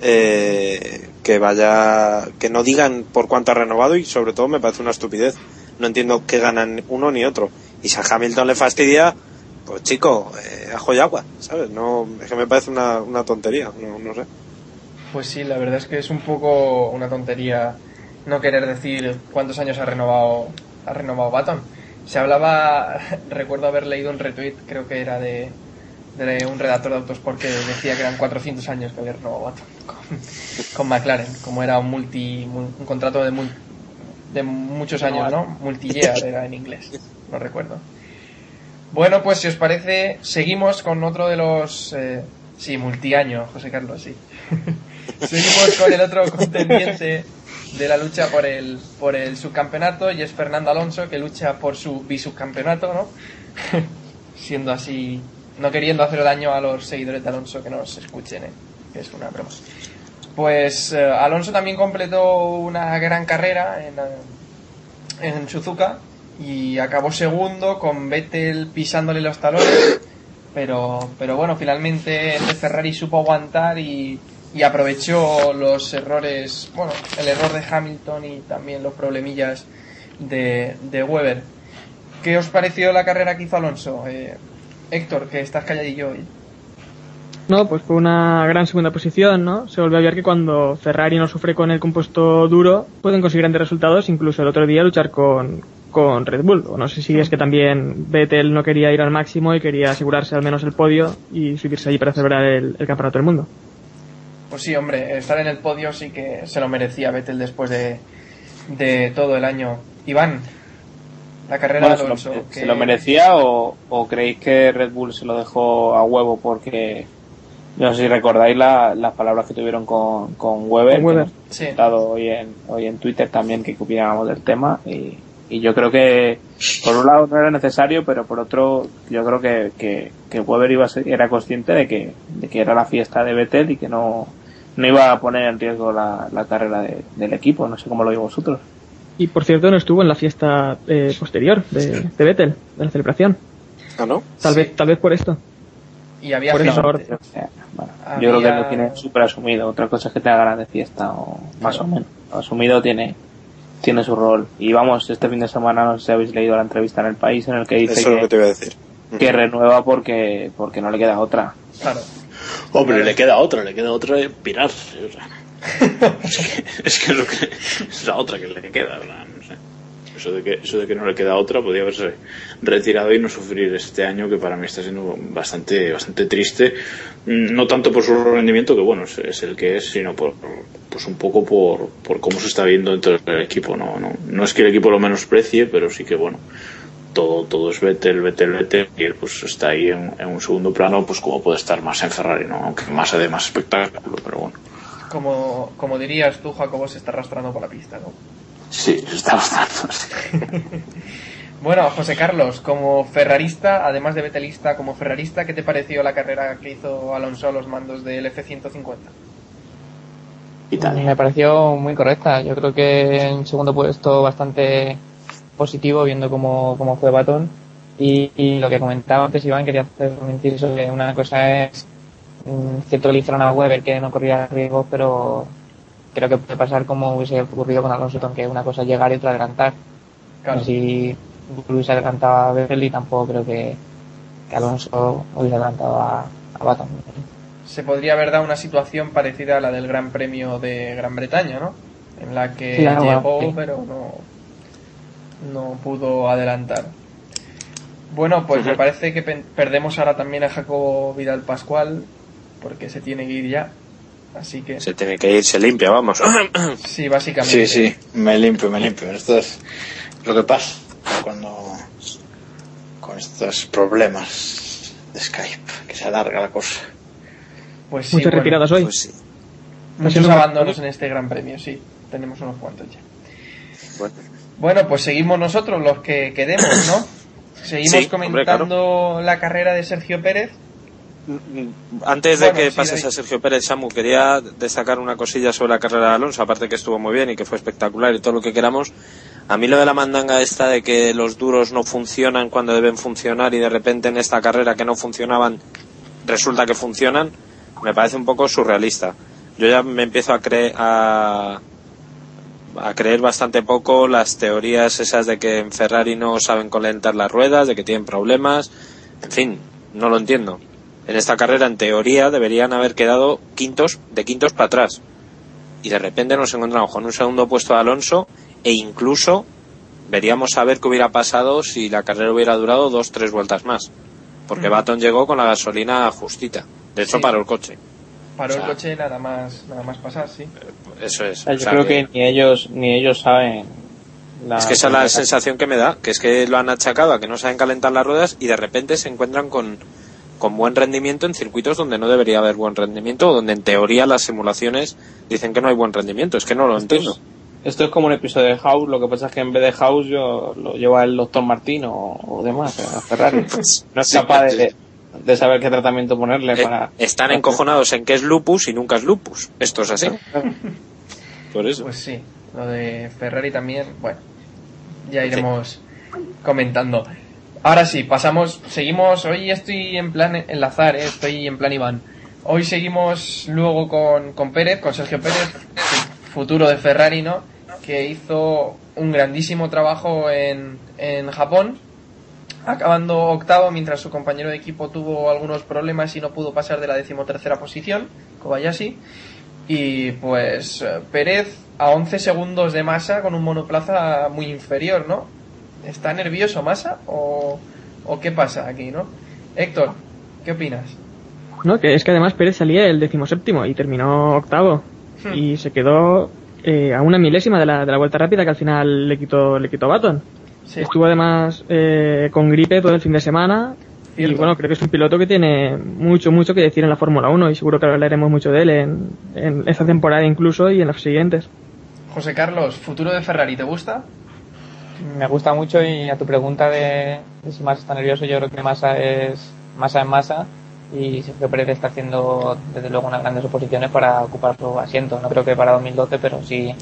eh, que vaya que no digan por cuánto ha renovado y sobre todo me parece una estupidez. No entiendo qué ganan uno ni otro. Y si a Hamilton le fastidia pues chico eh, ajo y agua sabes no es que me parece una, una tontería no, no sé Pues sí, la verdad es que es un poco una tontería no querer decir cuántos años ha renovado ha renovado Baton. Se hablaba, <laughs> recuerdo haber leído un retweet, creo que era de, de un redactor de Autosport que decía que eran 400 años que había renovado Baton <laughs> con, con McLaren, como era un multi un, un contrato de mul- de muchos años, ¿no? Multi-year <laughs> era en inglés, no recuerdo. Bueno, pues si os parece, seguimos con otro de los... eh, sí, multiaño, José Carlos, sí. <laughs> seguimos con el otro contendiente de la lucha por el, por el subcampeonato y es Fernando Alonso que lucha por su bisubcampeonato, ¿no? <laughs> Siendo así, no queriendo hacer daño a los seguidores de Alonso que nos escuchen, ¿eh? que es una broma. Pues eh, Alonso también completó una gran carrera en, en Suzuka y acabó segundo con Vettel pisándole los talones pero pero bueno finalmente este Ferrari supo aguantar y, y aprovechó los errores bueno el error de Hamilton y también los problemillas de, de Weber ¿qué os pareció la carrera que hizo Alonso? Eh, Héctor que estás calladillo hoy No, pues fue una gran segunda posición, ¿no? Se volvió a ver que cuando Ferrari no sufre con el compuesto duro, pueden conseguir grandes resultados, incluso el otro día luchar con, con Red Bull. O no sé si es que también Vettel no quería ir al máximo y quería asegurarse al menos el podio y subirse allí para celebrar el, el Campeonato del Mundo. Pues sí, hombre, estar en el podio sí que se lo merecía Vettel después de, de todo el año. Iván, la carrera Bueno, de ¿se, Alonso. lo, que- se lo merecía o, o creéis que Red Bull se lo dejó a huevo porque no sé si recordáis la- las palabras que tuvieron con, con Weber, Con Weber. que Sí. hoy en, hoy en Twitter también que opinábamos del tema y, y yo creo que por un lado no era necesario, pero por otro yo creo que, que, que Weber iba a ser- era consciente de que, de que era la fiesta de Vettel y que no, no iba a poner en riesgo la, la carrera de- del equipo, no sé cómo lo veis vosotros. Y por cierto, no estuvo en la fiesta eh, posterior de, de Vettel, de la celebración. Ah, ¿no? Tal vez, tal vez por esto. Y había Por eso- O sea, bueno, Yo creo que lo tiene súper asumido. Otra cosa es que te haga ganas de fiesta o más o menos. Asumido tiene tiene su rol. Y vamos, este fin de semana no sé si habéis leído la entrevista en el país en el que dice Eso es lo que que, te iba a decir. que renueva porque porque no le queda otra. Claro. Hombre, le queda otra, le queda otra de pirarse. o sea. <laughs> es, que, es que es lo que es la otra que le queda, ¿verdad? Eso de, que, eso de que no le queda otra podría haberse retirado y no sufrir este año que para mí está siendo bastante bastante triste. Mm, no tanto por su rendimiento que bueno es, es el que es sino por pues un poco por, por cómo se está viendo dentro del equipo. No, no no es que el equipo lo menosprecie pero sí que bueno todo todo es Vettel, Vettel, Vettel y él pues está ahí en, en un segundo plano pues como puede estar más en Ferrari no aunque más de más espectáculo pero bueno. Como, como dirías tú, Jacobo se está arrastrando por la pista, ¿no? Sí está bastante <laughs> Bueno, José Carlos, como ferrarista, además de betelista, como ferrarista, ¿qué te pareció la carrera que hizo Alonso a los mandos del F-150? Me pareció muy correcta. Yo creo que en segundo puesto bastante positivo viendo cómo, cómo fue Baton. Y, y lo que comentaba antes Iván, quería hacer un inciso que una cosa es mm, cierto que le hicieron a Weber que no corría riesgos, pero creo que puede pasar como hubiese ocurrido con Alonso, que una cosa es llegar y otra adelantar. Claro. Si hubiese adelantado a y tampoco creo que, que Alonso hubiese adelantado a, a Baton. Se podría haber dado una situación parecida a la del Gran Premio de Gran Bretaña, ¿no? En la que Sí, llegó, pero no, no pudo adelantar. Bueno, pues me parece que perdemos ahora también a Jacobo Vidal Pascual, porque se tiene que ir ya. Así que, Se tiene que ir, se limpia, vamos. <coughs> sí, básicamente. Sí, sí, me limpio, me limpio. Esto es lo que pasa cuando con estos problemas de Skype, que se alarga la cosa. Pues sí, Muchas bueno, retiradas hoy. Pues sí. Muchos Haciendo- abandonos en este Gran Premio, sí. Tenemos unos cuantos ya. Bueno. Bueno, pues seguimos nosotros los que quedemos, ¿no? <coughs> Seguimos Sí, hombre, comentando la carrera de Sergio Pérez. Antes de Bueno, que sí, pases a Sergio Pérez, Samu, quería destacar una cosilla sobre la carrera de Alonso, aparte que estuvo muy bien y que fue espectacular y todo lo que queramos. A mí lo de la mandanga esta de que los duros no funcionan cuando deben funcionar y de repente en esta carrera que no funcionaban resulta que funcionan, me parece un poco surrealista. Yo ya me empiezo a creer a, a creer bastante poco las teorías esas de que en Ferrari no saben calentar las ruedas, de que tienen problemas, en fin, no lo entiendo. En esta carrera, en teoría, deberían haber quedado quintos, de quintos para atrás. Y de repente nos encontramos con un segundo puesto de Alonso e incluso veríamos a ver qué hubiera pasado si la carrera hubiera durado dos, tres vueltas más. Porque Mm. Baton llegó con la gasolina justita. De hecho, Sí. paró el coche. Paró O sea, el coche nada más, nada más pasar, sí. Eso es. Yo O sea creo que ni ellos ni ellos saben. la- Es que esa es la sensación que me da, que es que lo han achacado a que no saben calentar las ruedas y de repente se encuentran con, con buen rendimiento en circuitos donde no debería haber buen rendimiento o donde en teoría las simulaciones dicen que no hay buen rendimiento. Es que no lo Esto entiendo. es, esto es como un episodio de House, lo que pasa es que en vez de House yo lo lleva el doctor Martín o, o demás, a Ferrari. <laughs> No es Sí, capaz de, de saber qué tratamiento ponerle Eh, para... están encojonados en que es lupus y nunca es lupus. Esto es así. <laughs> Por eso. Pues sí, lo de Ferrari también, bueno, ya iremos comentando. Ahora sí, pasamos, seguimos, hoy estoy en plan enlazar, ¿eh? estoy en plan Iván. Hoy seguimos luego con, con Pérez, con Sergio Pérez, futuro de Ferrari, ¿no? Que hizo un grandísimo trabajo en, en Japón, acabando octavo mientras su compañero de equipo tuvo algunos problemas y no pudo pasar de la decimotercera posición, Kobayashi. Y pues eh, Pérez a 11 segundos de masa con un monoplaza muy inferior, ¿no? ¿Está nervioso masa o, o qué pasa aquí, no? Héctor, ¿qué opinas? No, que es que además Pérez salía el decimoséptimo y terminó octavo. Hmm. Y se quedó eh, a una milésima de la, de la vuelta rápida que al final le quitó, le quitó Baton. Sí. Estuvo además eh, con gripe todo el fin de semana Y bueno, creo que es un piloto que tiene mucho, mucho que decir en la Fórmula 1 y seguro que hablaremos mucho de él en, en esta temporada incluso y en las siguientes. José Carlos, futuro de Ferrari, ¿te gusta? Me gusta mucho y a tu pregunta de, de si Massa está nervioso, yo creo que Massa es Massa en Massa y Sergio Pérez está haciendo desde luego unas grandes oposiciones para ocupar su asiento. No creo que para 2012, pero sí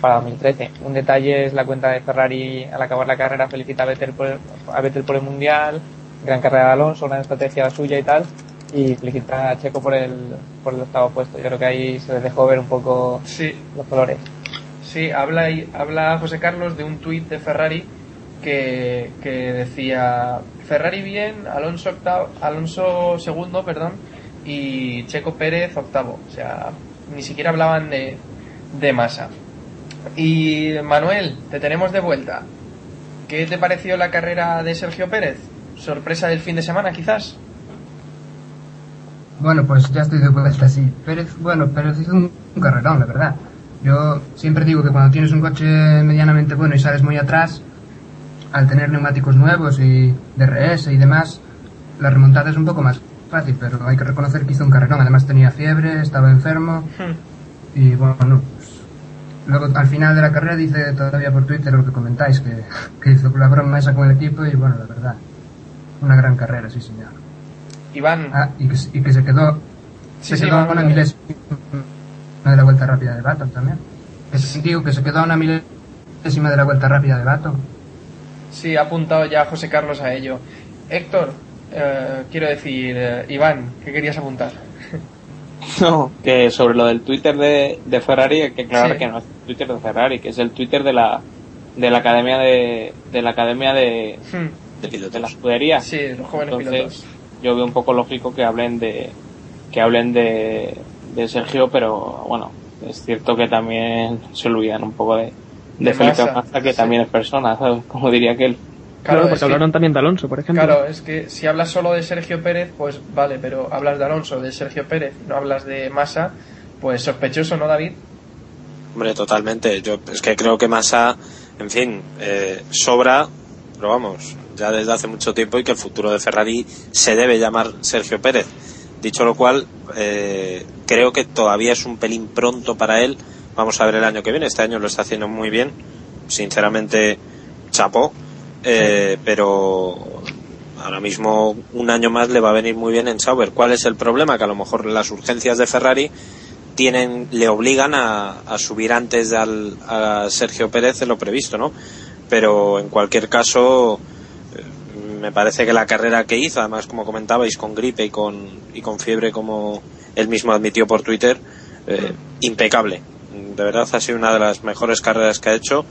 para 2013. Un detalle es la cuenta de Ferrari al acabar la carrera felicita a Vettel por el, a Vettel por el Mundial, gran carrera de Alonso, gran estrategia suya y tal, y felicita a Checo por el, por el octavo puesto. Yo creo que ahí se les dejó ver un poco Sí. los colores. Sí, habla, habla José Carlos de un tuit de Ferrari que, que decía Ferrari bien, Alonso octavo, Alonso segundo, perdón, y Checo Pérez octavo. O sea, ni siquiera hablaban de, de masa. Y Manuel, te tenemos de vuelta. ¿Qué te pareció la carrera de Sergio Pérez? ¿Sorpresa del fin de semana, quizás? Bueno, pues ya estoy de vuelta, sí. Pérez, bueno, Pérez hizo un, un carrerón, la verdad. Yo siempre digo que cuando tienes un coche medianamente bueno y sales muy atrás, al tener neumáticos nuevos y DRS y demás, la remontada es un poco más fácil, pero hay que reconocer que hizo un carrerón. Además tenía fiebre, estaba enfermo y bueno, pues, luego al final de la carrera dice todavía por Twitter lo que comentáis, que, que hizo la broma esa con el equipo y bueno, la verdad, una gran carrera, sí señor. Iván. Ah, y que, se- y que se quedó, Sí, se sí, quedó una vamos. milésima de la vuelta rápida de Baton también. Que se- digo que se quedó a una milésima de la vuelta rápida de Baton. Sí, ha apuntado ya José Carlos a ello. Héctor, eh, quiero decir, eh, Iván, ¿qué querías apuntar? <laughs> No, que sobre lo del Twitter de, de Ferrari hay que aclarar Sí. que no es el Twitter de Ferrari, que es el Twitter de la de la academia de, de la academia de, de, la escudería. Sí, los jóvenes Entonces, pilotos. yo veo un poco lógico que hablen de que hablen de, de Sergio, pero bueno, es cierto que también se olvidan un poco de, de, De Felipe Massa, Massa, que sí. también es persona, ¿sabes? Como diría aquel. Claro, porque es que- hablaron también de Alonso, por ejemplo. Claro, es que si hablas solo de Sergio Pérez, pues vale, pero hablas de Alonso, de Sergio Pérez, no hablas de Massa, pues sospechoso, ¿no, David? Hombre, totalmente. Yo es que creo que Massa, en fin, eh, sobra, pero vamos, ya desde hace mucho tiempo y que el futuro de Ferrari se debe llamar Sergio Pérez. Dicho lo cual, eh, creo que todavía es un pelín pronto para él. Vamos a ver el año que viene. Este año lo está haciendo muy bien. Sinceramente, chapó. Eh, pero ahora mismo un año más le va a venir muy bien en Sauber. ¿Cuál es el problema? Que a lo mejor las urgencias de Ferrari tienen le obligan a, a subir antes al, a Sergio Pérez de lo previsto, ¿no? Pero en cualquier caso me parece que la carrera que hizo, además como comentabais con gripe y con y con fiebre como él mismo admitió por Twitter, eh, impecable. De verdad ha sido una de las mejores carreras que ha hecho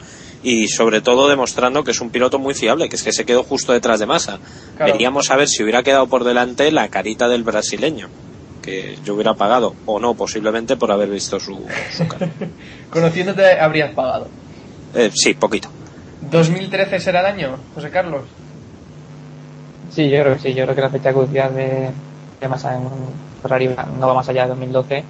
y sobre todo demostrando que es un piloto muy fiable, que es que se quedó justo detrás de Massa. Claro. Veríamos a ver si hubiera quedado por delante la carita del brasileño, que yo hubiera pagado, o no, posiblemente por haber visto su, su cara. <laughs> Conociéndote habrías pagado. Eh, sí, poquito. ¿2013 será el año, José Carlos? Sí, yo creo que sí. Yo creo que la fecha caducidad de, de Massa en Ferrari no va más allá de 2012.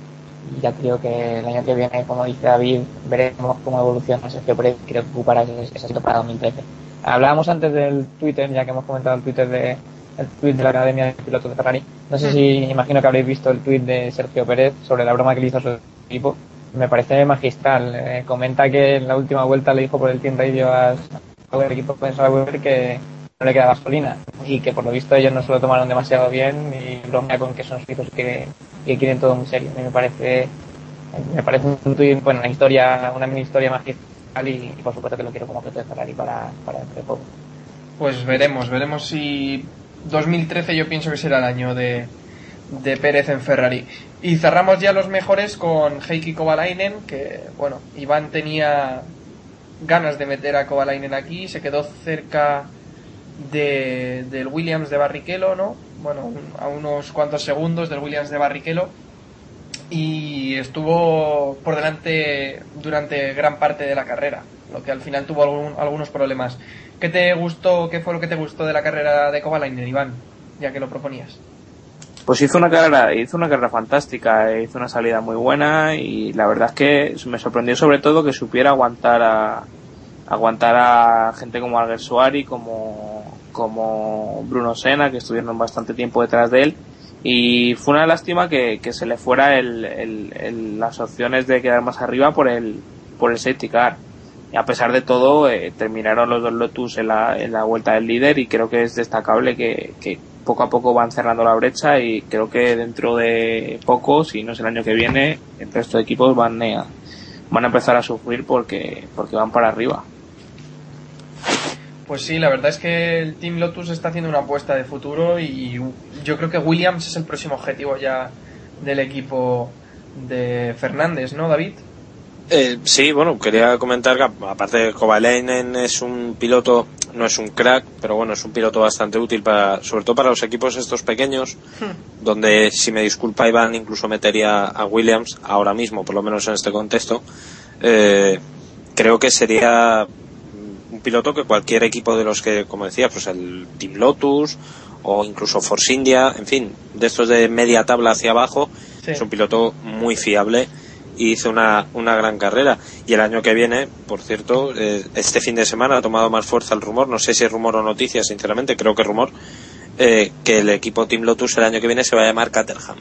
Y ya creo que el año que viene, como dice David, veremos cómo evoluciona Sergio Pérez. Creo que ocupará ese, asiento para 2013. Hablábamos antes del Twitter, ya que hemos comentado el Twitter de, el tweet de la Academia de Pilotos de Ferrari. No sé si, imagino que habréis visto el tweet de Sergio Pérez sobre la broma que le hizo a su equipo. Me parece magistral. Eh, comenta que en la última vuelta le dijo por el Team Radio a al equipo de Sauber que no le queda gasolina y que por lo visto ellos no se lo tomaron demasiado bien y bromea con que son suizos que, que quieren todo muy serio. A mí me parece me parece un tuit, bueno, una historia, una mini historia magistral y, y por supuesto que lo quiero como piloto de Ferrari para, para dentro de poco. Pues veremos, veremos si 2013 yo pienso que será el año de, de Pérez en Ferrari. Y cerramos ya los mejores con Heikki Kovalainen, que bueno, Iván tenía ganas de meter a Kovalainen aquí, se quedó cerca de, del Williams de Barrichello, ¿no? Bueno, a unos cuantos segundos del Williams de Barrichello y estuvo por delante durante gran parte de la carrera, lo que al final tuvo algún- algunos problemas. ¿Qué te gustó, qué fue lo que te gustó de la carrera de Kovalainen, Iván, ya que lo proponías? Pues hizo una carrera, hizo una carrera fantástica, hizo una salida muy buena y la verdad es que me sorprendió sobre todo que supiera aguantar a aguantar a gente como Alguersuari, como como Bruno Senna, que estuvieron bastante tiempo detrás de él. Y fue una lástima que, que se le fuera el, el- el- las opciones de quedar más arriba por el, por el safety car. Y a pesar de todo, eh, terminaron los dos Lotus en la, en la vuelta del líder y creo que es destacable que, que poco a poco van cerrando la brecha y creo que dentro de poco, si no es el año que viene, el resto de equipos van a, van a empezar a sufrir porque, porque van para arriba. Pues sí, la verdad es que el Team Lotus está haciendo una apuesta de futuro y yo creo que Williams es el próximo objetivo ya del equipo de Fernández, ¿no, David? Eh, sí, bueno, quería comentar que aparte de Kovalainen es un piloto, no es un crack, pero bueno, es un piloto bastante útil para, sobre todo para los equipos estos pequeños, donde si me disculpa Iván incluso metería a Williams ahora mismo, por lo menos en este contexto. Eh, creo que sería piloto que cualquier equipo de los que, como decía, pues el Team Lotus o incluso Force India, en fin, de estos de media tabla hacia abajo, Sí. es un piloto muy fiable y hizo una, una gran carrera. Y el año que viene, por cierto, eh, este fin de semana ha tomado más fuerza el rumor, no sé si es rumor o noticia, sinceramente, creo que es rumor, eh, que el equipo Team Lotus el año que viene se va a llamar Caterham.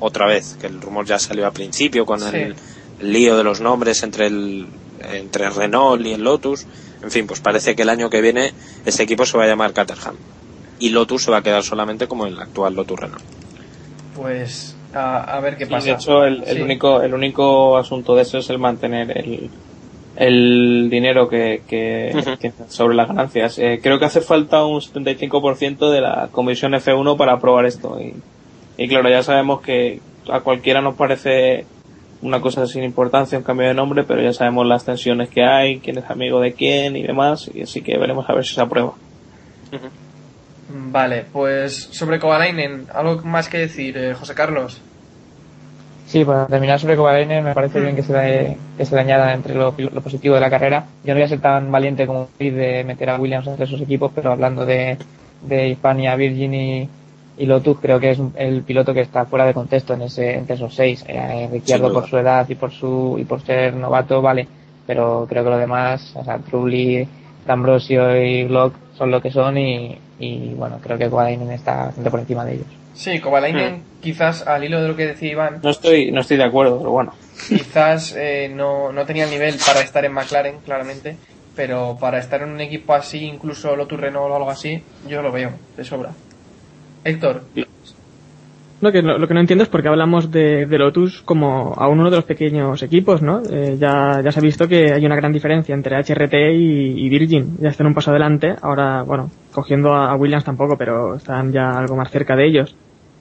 Otra vez, que el rumor ya salió al principio con Sí. el lío de los nombres entre el entre Renault y el Lotus. En fin, pues parece que el año que viene este equipo se va a llamar Caterham. Y Lotus se va a quedar solamente como el actual Lotus Renault. Pues a, a ver qué Sí, pasa. de hecho, el, el Sí. único, el único asunto de eso es el mantener el, el dinero que, que, Ujú. que sobre las ganancias. Eh, creo que hace falta un 75% de la comisión F1 para aprobar esto. Y, y claro, ya sabemos que a cualquiera nos parece una cosa sin importancia, un cambio de nombre, pero ya sabemos las tensiones que hay, quién es amigo de quién y demás, y así que veremos a ver si se aprueba. Vale, pues sobre Kovalainen, ¿algo más que decir, eh, José Carlos? Sí, para terminar sobre Kovalainen, me parece bien que se, le, que se le añada entre lo, lo positivo de la carrera. Yo no voy a ser tan valiente como David de meter a Williams entre esos equipos, pero hablando de, de Hispania, Virgin y, y Lotus, creo que es el piloto que está fuera de contexto en ese, entre esos seis. Eh, Ricciardo por su edad y por su y por ser novato, vale, pero creo que los demás, o sea, Trulli, D'Ambrosio y Glock son lo que son y, y bueno, creo que Kovalainen está bastante por encima de ellos. Sí, Kovalainen, quizás al hilo de lo que decía Iván, No estoy, no estoy de acuerdo, pero bueno. quizás eh, no, no tenía el nivel para estar en McLaren, claramente, pero para estar en un equipo así, incluso Lotus Renault o algo así, yo lo veo, de sobra. Héctor, No, que lo, lo que no entiendo es por qué hablamos de, de Lotus como a uno de los pequeños equipos, ¿no? Eh, ya, se ha visto que hay una gran diferencia entre HRT y, Virgin. Ya están un paso adelante. Ahora, bueno, cogiendo a, Williams tampoco, pero están ya algo más cerca de ellos.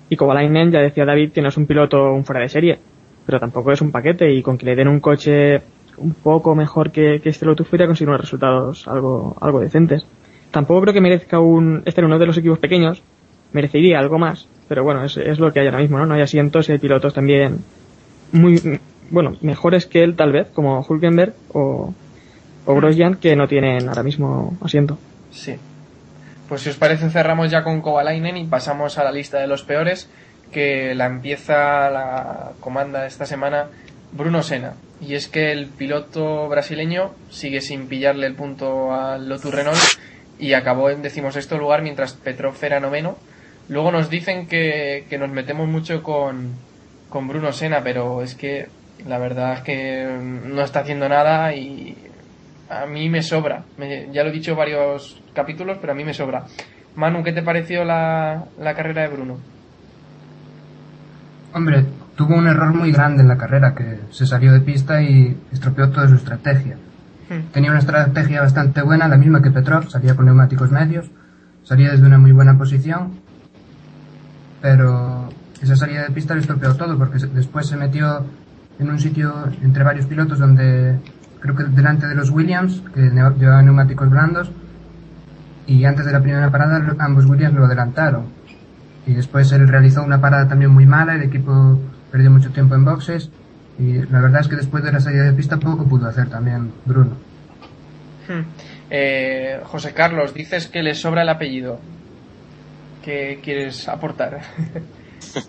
Y Kovalainen, ya decía David, que no es un piloto un fuera de serie, pero tampoco es un paquete y con que le den un coche un poco mejor que, que este Lotus podría conseguir unos resultados algo, algo decentes. Tampoco creo que merezca un, estar en uno de los equipos pequeños, merecería algo más, pero bueno, es, es lo que hay ahora mismo, ¿no? No hay asientos y hay pilotos también muy, bueno, mejores que él tal vez, como Hulkenberg o, o Grosjean, que no tienen ahora mismo asiento. sí. Pues si os parece cerramos ya con Kovalainen y pasamos a la lista de los peores, que la empieza, la comanda esta semana Bruno Senna. Y es que el piloto brasileño sigue sin pillarle el punto al Lotus Renault y acabó en decimosexto lugar mientras Petrov era noveno. Luego nos dicen que, que nos metemos mucho con, con Bruno Senna, pero es que la verdad es que no está haciendo nada y a mí me sobra. Me- ya lo he dicho varios capítulos, pero a mí me sobra. Manu, ¿qué te pareció la, la carrera de Bruno? Hombre, tuvo un error muy grande en la carrera, que se salió de pista y estropeó toda su estrategia. Tenía una estrategia bastante buena, la misma que Petrov, salía con neumáticos medios, salía desde una muy buena posición, pero esa salida de pista le estropeó todo, porque después se metió en un sitio entre varios pilotos donde creo que delante de los Williams, que llevaban neumáticos blandos, y antes de la primera parada lo- ambos Williams lo adelantaron. Y después él realizó una parada también muy mala, el equipo perdió mucho tiempo en boxes, y la verdad es que después de la salida de pista poco pudo hacer también Bruno. Hmm. Eh, José Carlos, dices que le sobra el apellido. ¿Qué quieres aportar? <laughs>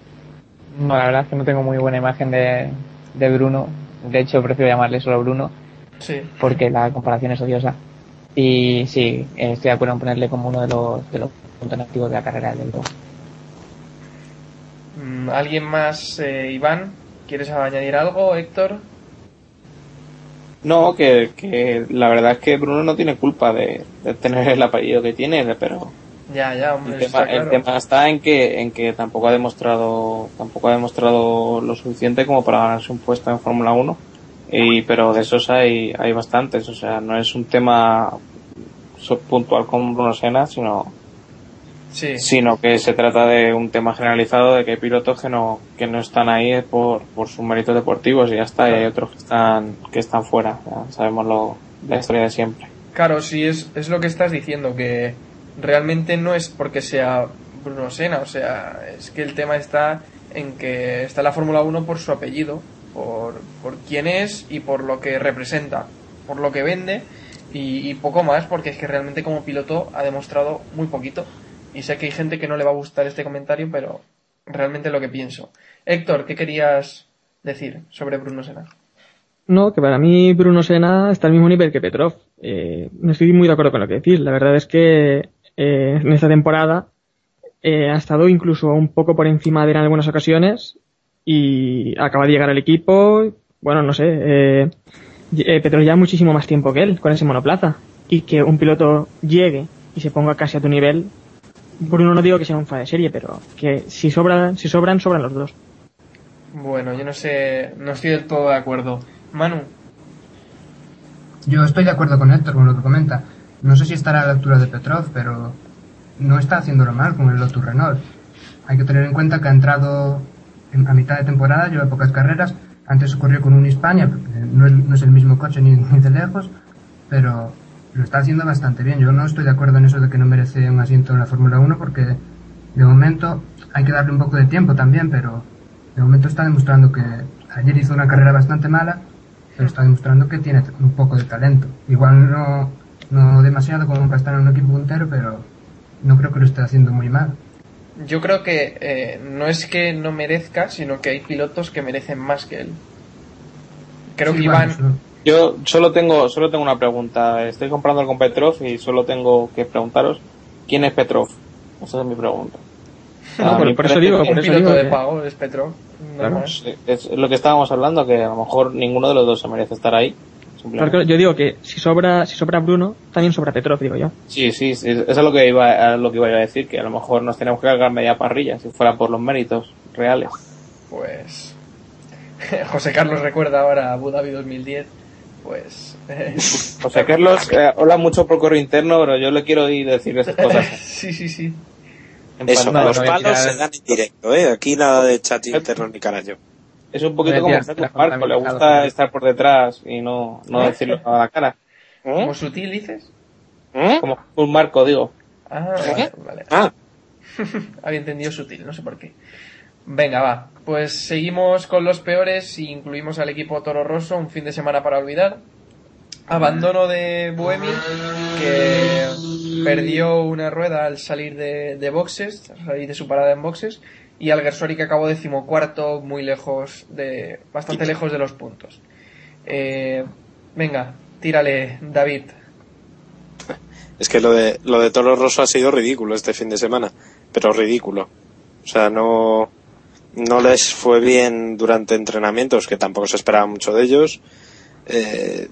No, la verdad es que no tengo muy buena imagen de, de Bruno. De hecho, prefiero llamarle solo Bruno sí. porque la comparación es odiosa. Y sí, estoy de acuerdo en ponerle como uno de los, de los puntos negativos de la carrera del Luego. Mm, ¿Alguien más, eh, Iván? ¿Quieres añadir algo, Héctor? No, que, que la verdad es que Bruno no tiene culpa de, de tener el apellido que tiene, pero Ya, ya, hombre, el tema, está claro. el tema está en que en que tampoco ha demostrado tampoco ha demostrado lo suficiente como para ganarse un puesto en Fórmula 1 y pero de esos hay hay bastantes. O sea no es un tema puntual con Bruno Senna sino Sí. sino que se trata de un tema generalizado de que hay pilotos que no que no están ahí por, por sus méritos deportivos y ya está. Y hay otros que están que están fuera. Ya sabemos lo, la historia de siempre. Claro, sí, es, es lo que estás diciendo, que realmente no es porque sea Bruno Senna, o sea, es que el tema está en que está la Fórmula 1 por su apellido, por, por quién es y por lo que representa, por lo que vende y, poco más, porque es que realmente como piloto ha demostrado muy poquito. Y sé que hay gente que no le va a gustar este comentario, pero realmente lo que pienso. Héctor, ¿qué querías decir sobre Bruno Senna? No, que para mí Bruno Sena está al mismo nivel que Petrov. Eh, no estoy muy de acuerdo con lo que decís. La verdad es que eh, en esta temporada eh, ha estado incluso un poco por encima de él en algunas ocasiones y acaba de llegar al equipo. Bueno, no sé. Eh, eh, Petrov lleva muchísimo más tiempo que él con ese monoplaza y que un piloto llegue y se ponga casi a tu nivel. Bruno no digo que sea un fa de serie, pero que si sobran, si sobran, sobran los dos. Bueno, yo no sé, no estoy del todo de acuerdo. Manu, Yo estoy de acuerdo con Héctor con lo que comenta. No sé si estará a la altura de Petrov, pero no está haciéndolo mal con el Lotus Renault. Hay que tener en cuenta que ha entrado en- a mitad de temporada, lleva pocas carreras. Antes ocurrió con un Hispania, eh, no es, no es el mismo coche ni, <laughs> ni de lejos, pero lo está haciendo bastante bien. Yo no estoy de acuerdo en eso de que no merece un asiento en la Fórmula 1 porque de momento hay que darle un poco de tiempo también, pero de momento está demostrando que ayer hizo una carrera bastante mala, pero está demostrando que tiene un poco de talento. Igual no, no demasiado como para estar en un equipo puntero, pero no creo que lo esté haciendo muy mal. yo creo que eh, no es que no merezca, sino que hay pilotos que merecen más que él. Creo Sí, que bueno, Iván, Yo solo tengo, solo tengo una pregunta. Estoy comprando con Petrov y solo tengo que preguntaros quién es Petrov. Esa es mi pregunta. No, A por- eso digo, por eso piloto digo de pago es Petro. Claro. es lo que estábamos hablando, que a lo mejor ninguno de los dos se merece estar ahí. Claro, yo digo que si sobra, si sobra Bruno, también sobra Petrov, digo yo. Sí, sí, sí, eso es lo que iba a, lo que iba a decir, que a lo mejor nos tenemos que cargar media parrilla si fuera por los méritos reales. Pues <laughs> José Carlos recuerda ahora Abu Dhabi 2010. Pues eh, <laughs> José Carlos, eh, habla mucho por correo interno, pero yo le quiero ir decir esas cosas. <laughs> sí, sí, sí. Eso, los no a palos tirar- se dan en directo, ¿eh? Aquí nada de chat interno ni carajo. Es un poquito como la Marco, le gusta estar por detrás y no, no decirlo a la cara. ¿Como sutil dices? ¿Eh? Como un Marco, digo. Ah, vale, vale. Ah, <laughs> Había entendido sutil, no sé por qué. Venga, va. Pues seguimos con los peores y incluimos al equipo Toro Rosso, un fin de semana para olvidar. Abandono de Buemi, que perdió una rueda al salir de, de boxes, al salir de su parada en boxes, y Alguersuari que acabó decimocuarto, muy lejos de, bastante lejos de los puntos. Eh, venga, tírale, David. es que lo de, lo de Toro Rosso ha sido ridículo este fin de semana, pero ridículo. O sea, no, no les fue bien durante entrenamientos, que tampoco se esperaba mucho de ellos. Eh,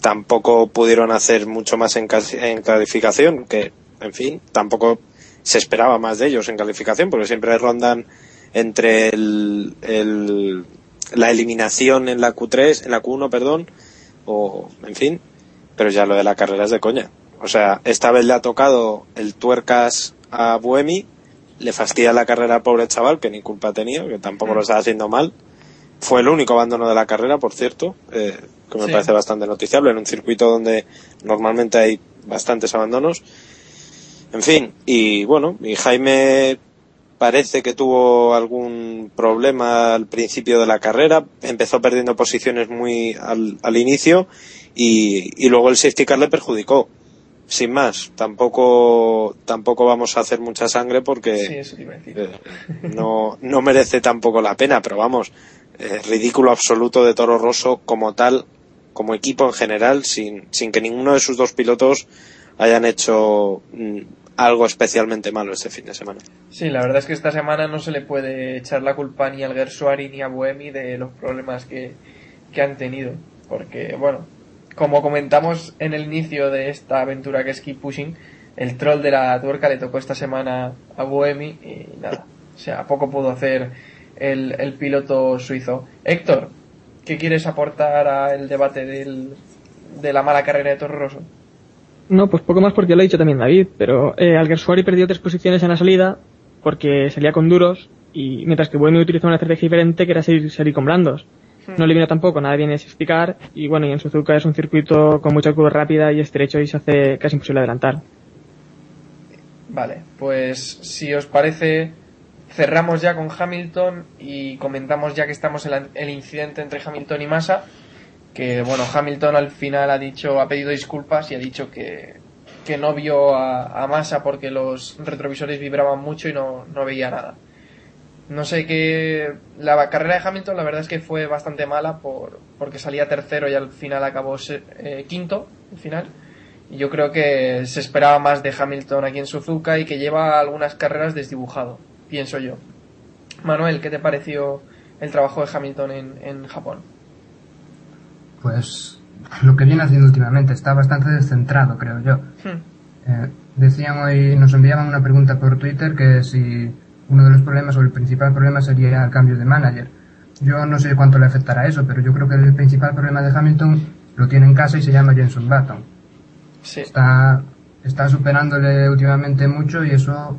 tampoco pudieron hacer mucho más en, en calificación, que, en fin, tampoco se esperaba más de ellos en calificación, porque siempre rondan entre el, el- la eliminación en la Q3, en la Q1, perdón, o, en fin, pero ya lo de la carrera es de coña. O sea, esta vez le ha tocado el tuercas a Buemi, le fastidia la carrera al pobre chaval, que ni culpa ha tenido, que tampoco lo está haciendo mal. Fue el único abandono de la carrera, por cierto, eh, que me Sí. parece bastante noticiable, en un circuito donde normalmente hay bastantes abandonos. En fin, y bueno, y Jaime parece que tuvo algún problema al principio de la carrera, empezó perdiendo posiciones muy al, al inicio y, y luego el safety car le perjudicó. Sin más, tampoco, tampoco vamos a hacer mucha sangre porque Sí, eh, no, no merece tampoco la pena, pero vamos, eh, ridículo absoluto de Toro Rosso como tal, como equipo en general, sin, sin que ninguno de sus dos pilotos hayan hecho mm, algo especialmente malo este fin de semana. Sí, la verdad es que esta semana no se le puede echar la culpa ni al Gersuari ni a Buemi de los problemas que, que han tenido. Porque, bueno, como comentamos en el inicio de esta aventura que es Keep Pushing, el troll de la tuerca le tocó esta semana a Buemi y nada, o sea, poco pudo hacer el, el piloto suizo. Héctor, ¿qué quieres aportar al debate del, de la mala carrera de Toro Rosso? No, pues poco más porque lo ha dicho también David, pero eh, Alguersuari perdió tres posiciones en la salida porque salía con duros y mientras que Buemi utilizó una estrategia diferente que era salir, salir con blandos. No le vino tampoco nada bien explicar y bueno, y en Suzuka es un circuito con mucha curva rápida y estrecho y se hace casi imposible adelantar. Vale, pues si os parece, cerramos ya con Hamilton y comentamos ya que estamos en la- el incidente entre Hamilton y Massa. Que bueno, Hamilton al final ha dicho, ha pedido disculpas y ha dicho que, que no vio a, a Massa porque los retrovisores vibraban mucho y no, no veía nada. No sé qué. La carrera de Hamilton, la verdad es que fue bastante mala por, porque salía tercero y al final acabó eh, quinto. Al final. Y yo creo que se esperaba más de Hamilton aquí en Suzuka y que lleva algunas carreras desdibujado, pienso yo. Manuel, ¿qué te pareció el trabajo de Hamilton en, en Japón? Pues lo que viene haciendo últimamente está bastante descentrado, creo yo. Hmm. Eh, decían hoy, nos enviaban una pregunta por Twitter que si uno de los problemas o el principal problema sería el cambio de manager. Yo no sé cuánto le afectará eso, pero yo creo que el principal problema de Hamilton lo tiene en casa y se llama Jenson Button. Sí. Está, está superándole últimamente mucho y eso,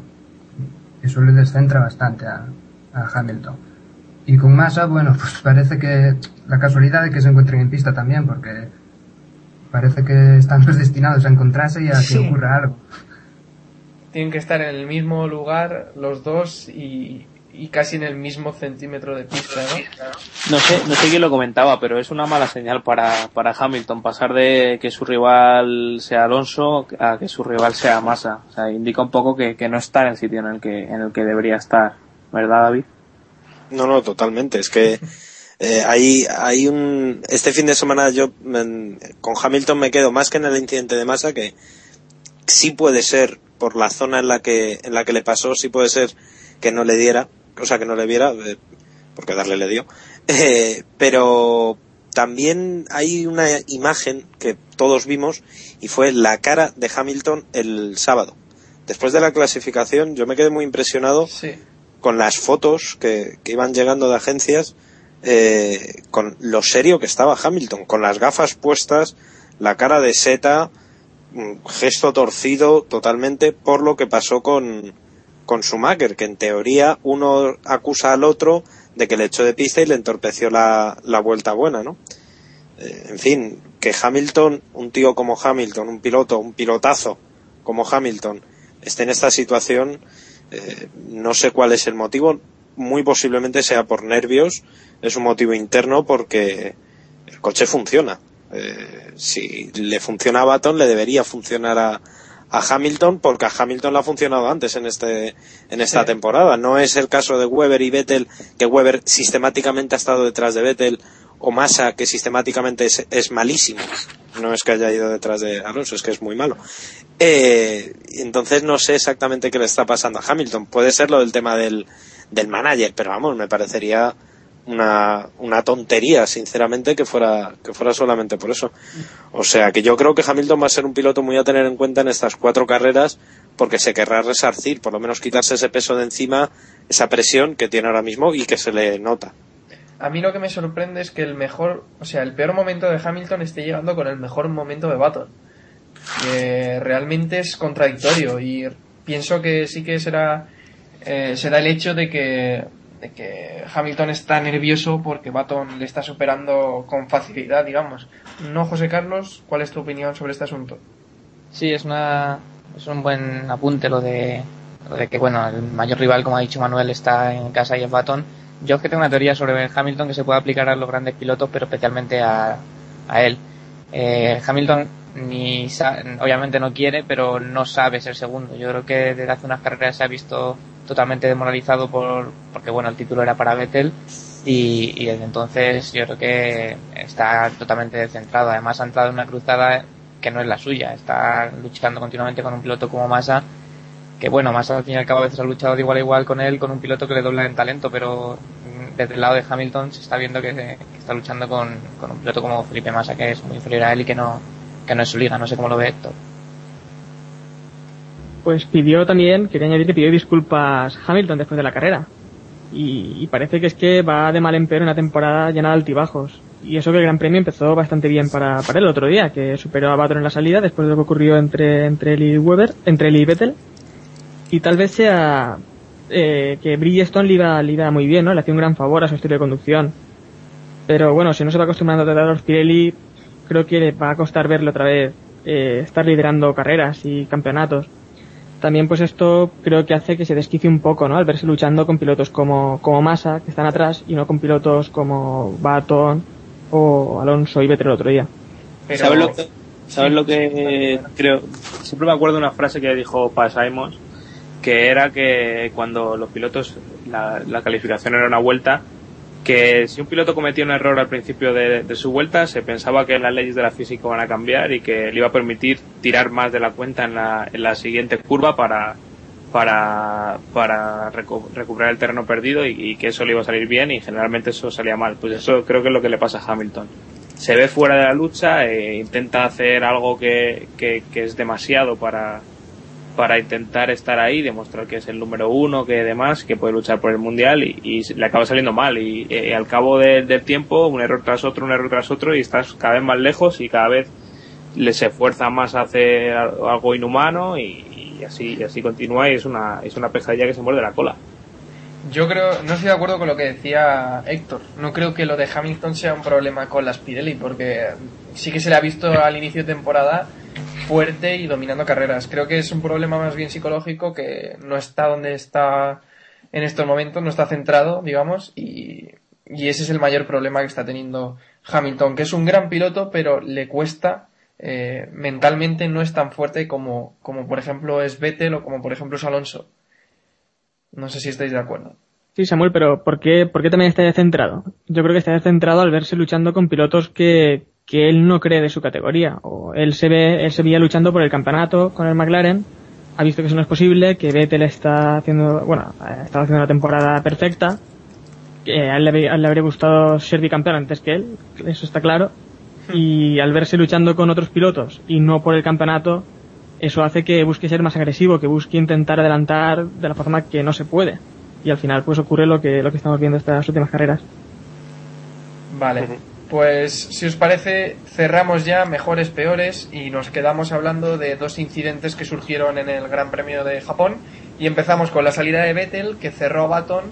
eso le descentra bastante a, a Hamilton. Y con Massa, bueno, <laughs> pues parece que la casualidad de que se encuentren en pista también, porque parece que están <laughs> pues destinados a encontrarse y a que Sí. ocurra algo. Tienen que estar en el mismo lugar los dos y, y casi en el mismo centímetro de pista, ¿no? No sé, no sé quién lo comentaba, pero es una mala señal para, para Hamilton pasar de que su rival sea Alonso a que su rival sea Massa. O sea, indica un poco que, que no está en el sitio en el que, en el que debería estar. ¿Verdad, David? No, no, totalmente. Es que <laughs> eh, hay, hay un. Este fin de semana yo con Hamilton me quedo más que en el incidente de masa que sí puede ser por la zona en la que en la que le pasó, sí puede ser que no le diera, o sea que no le viera, eh, porque darle le dio. <laughs> Eh, pero también hay una imagen que todos vimos y fue la cara de Hamilton el sábado. Después de la clasificación, yo me quedé muy impresionado Sí. con las fotos que, que iban llegando de agencias, eh, con lo serio que estaba Hamilton, con las gafas puestas, la cara de seta, gesto torcido totalmente por lo que pasó con, con Schumacher, que en teoría uno acusa al otro de que le echó de pista y le entorpeció la, la vuelta buena, ¿no? Eh, en fin, que Hamilton, un tío como Hamilton, un piloto, un pilotazo como Hamilton, esté en esta situación, eh, no sé cuál es el motivo, muy posiblemente sea por nervios, es un motivo interno porque el coche funciona. Eh, si le funciona a Baton, le debería funcionar a, a Hamilton, porque a Hamilton le ha funcionado antes en este en esta Sí. temporada. No es el caso de Weber y Vettel, que Weber sistemáticamente ha estado detrás de Vettel, o Massa, que sistemáticamente es, es malísimo. No es que haya ido detrás de Alonso, es que es muy malo. Eh, entonces no sé exactamente qué le está pasando a Hamilton. Puede ser lo del tema del, del manager, pero vamos, me parecería una, una tontería, sinceramente, que fuera, que fuera solamente por eso. O sea, que yo creo que Hamilton va a ser un piloto muy a tener en cuenta en estas cuatro carreras, porque se querrá resarcir, por lo menos quitarse ese peso de encima, esa presión que tiene ahora mismo y que se le nota. A mí lo que me sorprende es que el mejor, o sea, el peor momento de Hamilton esté llegando con el mejor momento de Button. Que realmente es contradictorio y pienso que sí que será, eh, será el hecho de que, de que Hamilton está nervioso porque Button le está superando con facilidad, digamos. ¿No, José Carlos? ¿Cuál es tu opinión sobre este asunto? Sí, es una es un buen apunte lo de lo de que bueno el mayor rival como ha dicho Manuel está en casa y es Baton. Yo es que tengo una teoría sobre Hamilton que se puede aplicar a los grandes pilotos, pero especialmente a, a él. Eh, Hamilton ni obviamente no quiere, pero no sabe ser segundo. Yo creo que desde hace unas carreras se ha visto totalmente demoralizado por porque bueno el título era para Vettel y, desde entonces yo creo que está totalmente descentrado. Además ha entrado en una cruzada que no es la suya. Está luchando continuamente con un piloto como Massa que bueno, Massa al fin y al cabo a veces ha luchado de igual a igual con él, con un piloto que le dobla en talento, pero desde el lado de Hamilton se está viendo que, que está luchando con, con un piloto como Felipe Massa que es muy inferior a él y que no, que no es su liga. No sé cómo lo ve Héctor. Pues pidió también, quería añadir que pidió disculpas Hamilton después de la carrera. Y, parece que es que va de mal en peor una temporada llena de altibajos. Y eso que el Gran Premio empezó bastante bien para, para él el otro día, que superó a Baton en la salida después de lo que ocurrió entre, entre él y Weber, entre él y Vettel. Y tal vez sea eh, que Bridgestone le iba, le iba muy bien, ¿no? Le hacía un gran favor a su estilo de conducción. Pero bueno, si no se va acostumbrando a tratar a los Pirelli, creo que le va a costar verlo otra vez eh, estar liderando carreras y campeonatos. También pues esto creo que hace que se desquicie un poco, ¿no? Al verse luchando con pilotos como, como Massa, que están atrás, y no con pilotos como Baton o Alonso y Vettel el otro día. Pero- ¿Sabes lo que, sabes lo que creo? Siempre me acuerdo de una frase que dijo Pat Simons, que era que cuando los pilotos, la, la calificación era una vuelta, que si un piloto cometía un error al principio de, de su vuelta, se pensaba que las leyes de la física van a cambiar y que le iba a permitir tirar más de la cuenta en la, en la siguiente curva para, para, para recu- recuperar el terreno perdido y, y que eso le iba a salir bien y generalmente eso salía mal. Pues eso creo que es lo que le pasa a Hamilton. Se ve fuera de la lucha e intenta hacer algo que, que, que es demasiado para, para intentar estar ahí, demostrar que es el número uno, que demás, que puede luchar por el mundial y, le acaba saliendo mal. Y, eh, al cabo de- del tiempo, un error tras otro, un error tras otro, y estás cada vez más lejos y cada vez le se esfuerza más a hacer algo inhumano y, así así continúa y es una es una pesadilla que se muerde la cola. Yo creo, no estoy de acuerdo con lo que decía Héctor. No creo que lo de Hamilton sea un problema con las Pirelli, porque sí que se le ha visto al inicio de temporada fuerte y dominando carreras. Creo que es un problema más bien psicológico que no está donde está en estos momentos, no está centrado, digamos, y, ese es el mayor problema que está teniendo Hamilton, que es un gran piloto, pero le cuesta eh, mentalmente no es tan fuerte como, como por ejemplo es Vettel o como por ejemplo es Alonso. No sé si estáis de acuerdo. Sí, Samuel, pero ¿por qué, por qué también está descentrado? Yo creo que está descentrado al verse luchando con pilotos que, que él no cree de su categoría. O él se ve, él se veía luchando por el campeonato con el McLaren, ha visto que eso no es posible, que Vettel está haciendo, bueno, ha estado haciendo una temporada perfecta, que a él le, habría- a él le habría gustado ser bicampeón antes que él, eso está claro. Y al verse luchando con otros pilotos y no por el campeonato, eso hace que busque ser más agresivo, que busque intentar adelantar de la forma que no se puede. Y al final pues ocurre lo que, lo que estamos viendo estas últimas carreras. Vale. Pues si os parece, cerramos ya mejores, peores y nos quedamos hablando de dos incidentes que surgieron en el Gran Premio de Japón y empezamos con la salida de Vettel que cerró Baton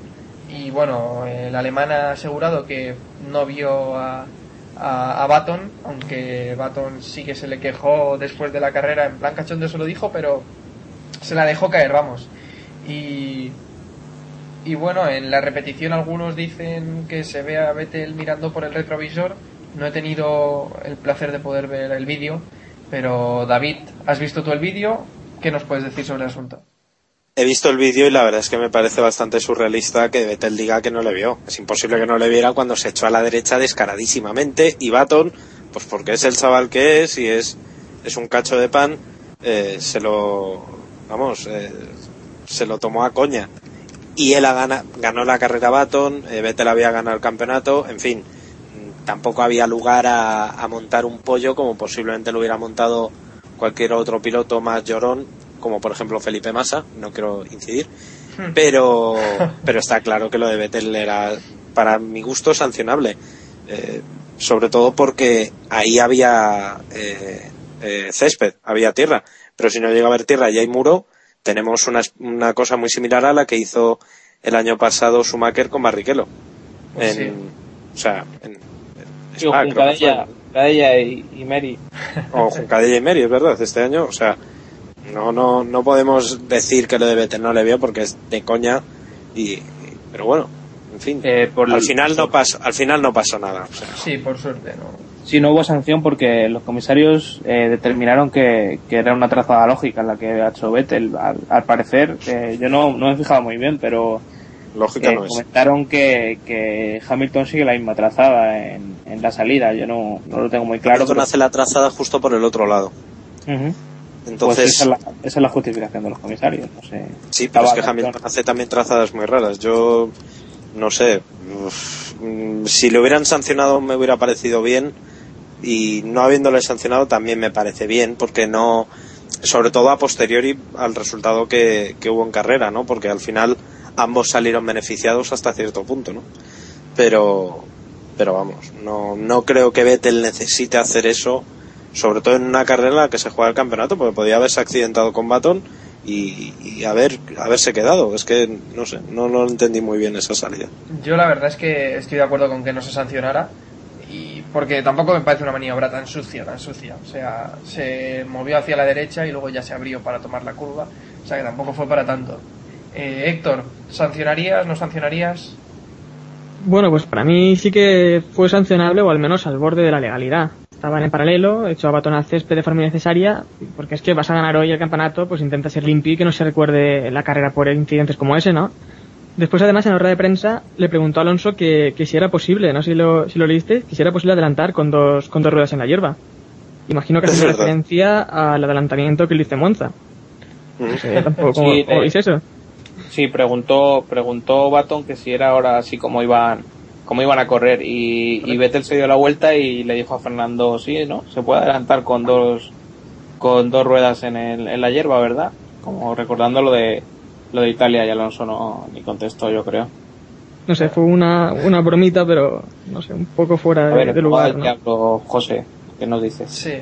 y bueno, el alemán ha asegurado que no vio a, a, Baton, aunque Baton sí que se le quejó después de la carrera, en plan cachondo se lo dijo, pero se la dejó caer, vamos. Y, y bueno, en la repetición algunos dicen que se ve a Vettel mirando por el retrovisor. No he tenido el placer de poder ver el vídeo, pero David, ¿has visto tú el vídeo? ¿Qué nos puedes decir sobre el asunto? He visto el vídeo y la verdad es que me parece bastante surrealista que Vettel diga que no le vio. Es imposible que no le viera cuando se echó a la derecha descaradísimamente y Baton, pues porque es el chaval que es y es, es un cacho de pan, eh, se lo, vamos, eh, se lo tomó a coña. Y él ha gana- ganó la carrera Baton, eh, Vettel había ganado el campeonato, en fin, tampoco había lugar a, a montar un pollo como posiblemente lo hubiera montado cualquier otro piloto más llorón, como por ejemplo Felipe Massa, no quiero incidir, pero, <laughs> pero está claro que lo de Vettel era, para mi gusto, sancionable. Eh, sobre todo porque ahí había eh, eh, césped, había tierra, pero si no llega a haber tierra y hay muro, tenemos una, una cosa muy similar a la que hizo el año pasado Schumacher con Barrichello. Pues En, sí. O sea, en, Digo, Spa, creo que Juncadella, y, y Mary. o Juncadella y Meri, es verdad, este año, o sea, no, no, no podemos decir que lo de Vettel no le vio porque es de coña y, y- pero bueno, en fin, Eh, por al el- final no pasó, al final no pasó nada, o sea, Sí, por suerte, no. Sí, no hubo sanción porque los comisarios eh, determinaron que, que era una trazada lógica la que había hecho Vettel. Al, al parecer, eh, yo no, no me he fijado muy bien, pero Lógica eh, no es. comentaron que, que Hamilton sigue la misma trazada en, en la salida. Yo no, no lo tengo muy claro. Hamilton pero- hace la trazada justo por el otro lado. Ujú. Entonces, Pues esa, es la, esa es la justificación de los comisarios. No sé. sí, pero es que Hamilton hace también trazadas muy raras. Yo, no sé, uf, mm, si le hubieran sancionado me hubiera parecido bien y no habiéndole sancionado también me parece bien porque no, sobre todo a posteriori al resultado que, que hubo en carrera, ¿no? Porque al final ambos salieron beneficiados hasta cierto punto, ¿no? Pero, pero vamos, no, no creo que Vettel necesite hacer eso, sobre todo en una carrera en la que se juega el campeonato, porque podía haberse accidentado con Baton y, haber, haberse quedado. Es que, no sé, no, no entendí muy bien esa salida. Yo la verdad es que estoy de acuerdo con que no se sancionara porque tampoco me parece una maniobra tan sucia, tan sucia. O sea, se movió hacia la derecha y luego ya se abrió para tomar la curva. O sea que tampoco fue para tanto. Eh, Héctor, ¿sancionarías? ¿No sancionarías? Bueno, pues para mí sí que fue sancionable o al menos al borde de la legalidad. Estaban en paralelo, echó a batón al de forma innecesaria, porque es que vas a ganar hoy el campeonato, pues intenta ser limpio y que no se recuerde la carrera por incidentes como ese, ¿no? Después, además, en la rueda de prensa le preguntó a Alonso que, que si era posible, no sé si lo, si lo leíste, que si era posible adelantar con dos, con dos ruedas en la hierba. Imagino que Es verdad. referencia al adelantamiento que le hizo Monza. No sé, tampoco, ¿cómo, Sí, cómo eh, veis eso? Sí, preguntó, preguntó Baton que si era ahora así como iban, como iban a correr y, y Vettel se dio la vuelta y le dijo a Fernando, sí, ¿no? Se puede adelantar con dos, con dos ruedas en, el, en la hierba, ¿verdad? Como recordando lo de, lo de Italia y Alonso no, ni contestó, yo creo. No sé, fue una, una bromita, pero no sé, un poco fuera A de, ver, de lugar, igual ¿no? que hablo José, ¿qué nos dices? Sí.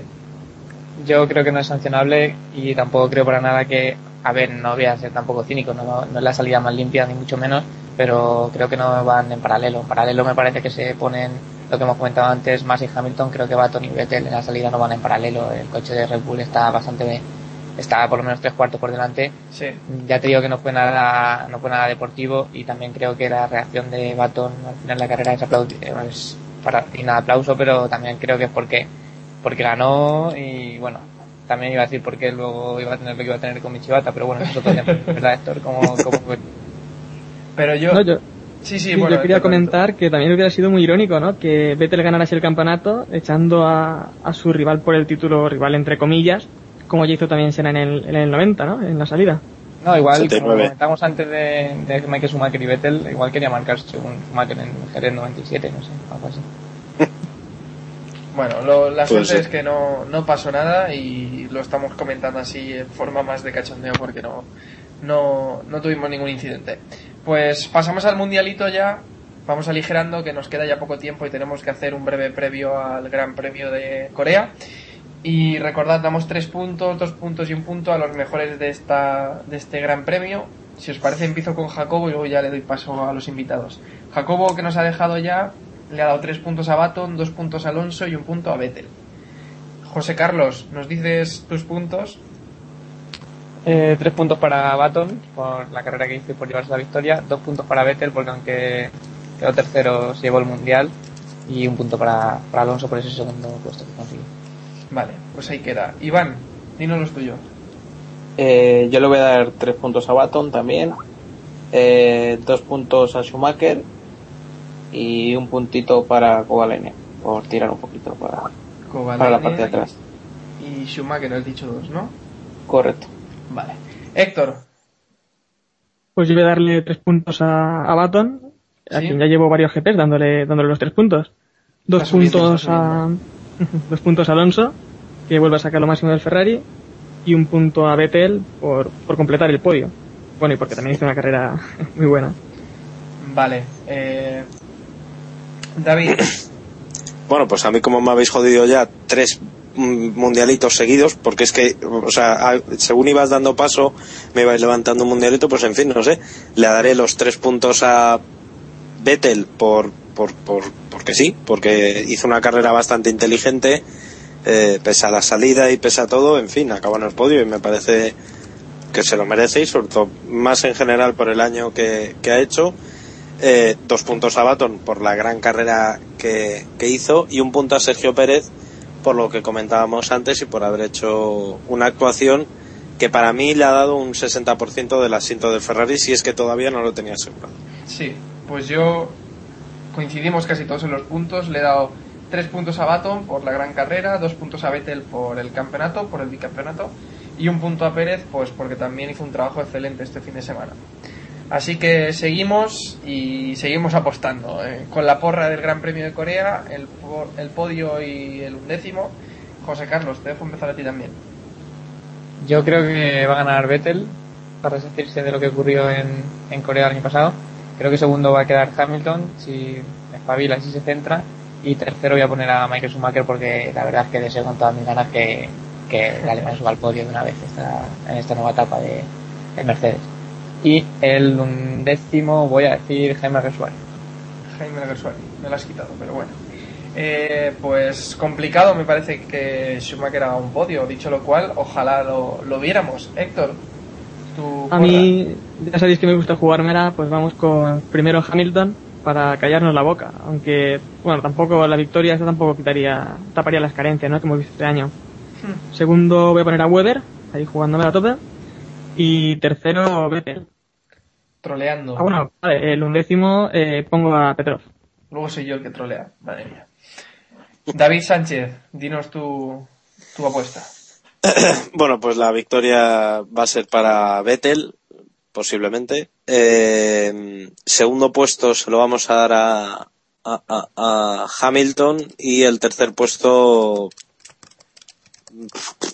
Yo creo que no es sancionable y tampoco creo para nada que, a ver, no voy a ser tampoco cínico, no, no es la salida más limpia ni mucho menos, pero creo que no van en paralelo. En paralelo me parece que se ponen, lo que hemos comentado antes, Max y Hamilton, creo que Baton y Vettel en la salida no van en paralelo. El coche de Red Bull está bastante, está por lo menos tres cuartos por delante. Sí. Ya te digo que no fue nada, no fue nada deportivo y también creo que la reacción de Baton al final de la carrera es, es para y nada aplauso, pero también creo que es porque, porque ganó y bueno, también iba a decir porque luego iba a tener lo que iba a tener con Michibata, pero bueno, eso tema, <laughs> ¿verdad, Héctor? ¿Cómo, cómo fue? Pero yo... No, yo, Sí, sí, Sí, bueno, yo quería comentar que también hubiera sido muy irónico, ¿no? Que Vettel ganara así el campeonato echando a, a su rival por el título, rival entre comillas, como ya hizo también Senna en el, en el 90, ¿no? En la salida. No, igual, como 79. comentamos antes de, de Michael Schumacher y Vettel, igual quería marcarse un Schumacher en Jerez 97, no sé, algo así. <laughs> Bueno, lo- la suerte es que no, no pasó nada y lo estamos comentando así en forma más de cachondeo porque no, no, no tuvimos ningún incidente. Pues pasamos al mundialito ya, vamos aligerando que nos queda ya poco tiempo y tenemos que hacer un breve previo al Gran Premio de Corea. Y recordad, damos tres puntos, dos puntos y un punto a los mejores de, esta, de este Gran Premio. Si os parece, empiezo con Jacobo y luego ya le doy paso a los invitados. Jacobo, que nos ha dejado ya, le ha dado tres puntos a Baton, dos puntos a Alonso y un punto a Vettel. José Carlos, ¿nos dices tus puntos? Eh, tres puntos para Baton por la carrera que hizo y por llevarse la victoria, dos puntos para Vettel porque aunque quedó tercero se llevó el mundial y un punto para, para Alonso por ese segundo puesto que consiguió. Vale, pues ahí queda. Iván, dinos los tuyos. Eh, yo le voy a dar tres puntos a Baton también, eh, dos puntos a Schumacher y un puntito para Kovalainen por tirar un poquito para, para la parte de atrás. Y Schumacher, has dicho dos, ¿no? Correcto. Vale. Héctor, Pues yo voy a darle tres puntos a, a Baton, a Sí. quien ya llevo varios GPs dándole, dándole los tres puntos. Dos subiendo, puntos a, <laughs> dos puntos a Alonso, que vuelve a sacar lo máximo del Ferrari, y un punto a Vettel por, por completar el podio. Bueno, y porque también hizo una carrera <laughs> muy buena. vale. Eh... David, Bueno, pues a mí como me habéis jodido ya tres mm, mundialitos seguidos, porque es que, o sea, a- según ibas dando paso, me ibais levantando un mundialito, pues en fin, no sé, le daré los tres puntos a Vettel por, por, por, porque sí, porque hizo una carrera bastante inteligente, eh, pese a la salida y pese a todo, en fin, acabó en el podio y me parece que se lo merece y sobre todo más en general por el año que, que ha hecho. Eh, dos puntos a Baton por la gran carrera que que, hizo y un punto a Sergio Pérez por lo que comentábamos antes y por haber hecho una actuación que para mí le ha dado un 60% del asiento de Ferrari si es que todavía no lo tenía asegurado. Sí, pues yo coincidimos casi todos en los puntos. Le he dado tres puntos a Baton por la gran carrera, dos puntos a Vettel por el campeonato, por el bicampeonato, y un punto a Pérez, pues porque también hizo un trabajo excelente este fin de semana. Así que seguimos y seguimos apostando. eh, con la porra del Gran Premio de Corea, el, po- el podio y el undécimo. José Carlos, te dejo empezar a ti también. Yo creo que va a ganar Vettel para resistirse de lo que ocurrió en, en Corea el año pasado. Creo que segundo va a quedar Hamilton si espabila si se centra. Y tercero voy a poner a Michael Schumacher porque la verdad es que deseo con todas mis ganas que, que el alemán suba al podio de una vez esta, en esta nueva etapa de, de Mercedes. Y el undécimo voy a decir Jaime Resuari. Jaime Alguersuari, me lo has quitado, pero bueno. Eh, pues complicado me parece que Schumacher haga un podio, dicho lo cual, ojalá lo, lo viéramos. Héctor, tu A mí, ya sabéis que me gusta jugármela, pues vamos con primero Hamilton para callarnos la boca. Aunque, bueno, tampoco la victoria esta tampoco quitaría, taparía las carencias, ¿no? Que hemos visto este año. Segundo voy a poner a Weber, ahí jugándome a tope. Y tercero, Vettel. troleando. Ah, bueno, vale, el undécimo eh, pongo a Petrov. Luego soy yo el que trolea, madre mía. David Sánchez, dinos tu, tu apuesta. <coughs> Bueno, pues la victoria va a ser para Vettel, posiblemente. Eh, segundo puesto se lo vamos a dar a, a, a- Hamilton y el tercer puesto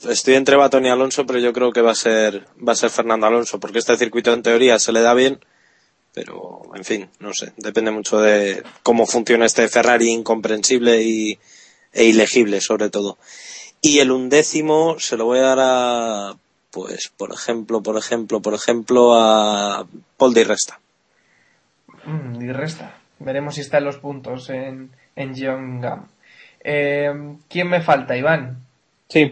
estoy entre Baton y Alonso, pero yo creo que va a ser va a ser Fernando Alonso, porque este circuito en teoría se le da bien, pero en fin, no sé, depende mucho de cómo funciona este Ferrari incomprensible y, e ilegible sobre todo. Y el undécimo se lo voy a dar a, pues, por ejemplo, por ejemplo, por ejemplo, a Paul de Resta. Mm, y resta. Veremos si está en los puntos en, en Gyeonggam. Eh, ¿Quién me falta, Iván? Sí.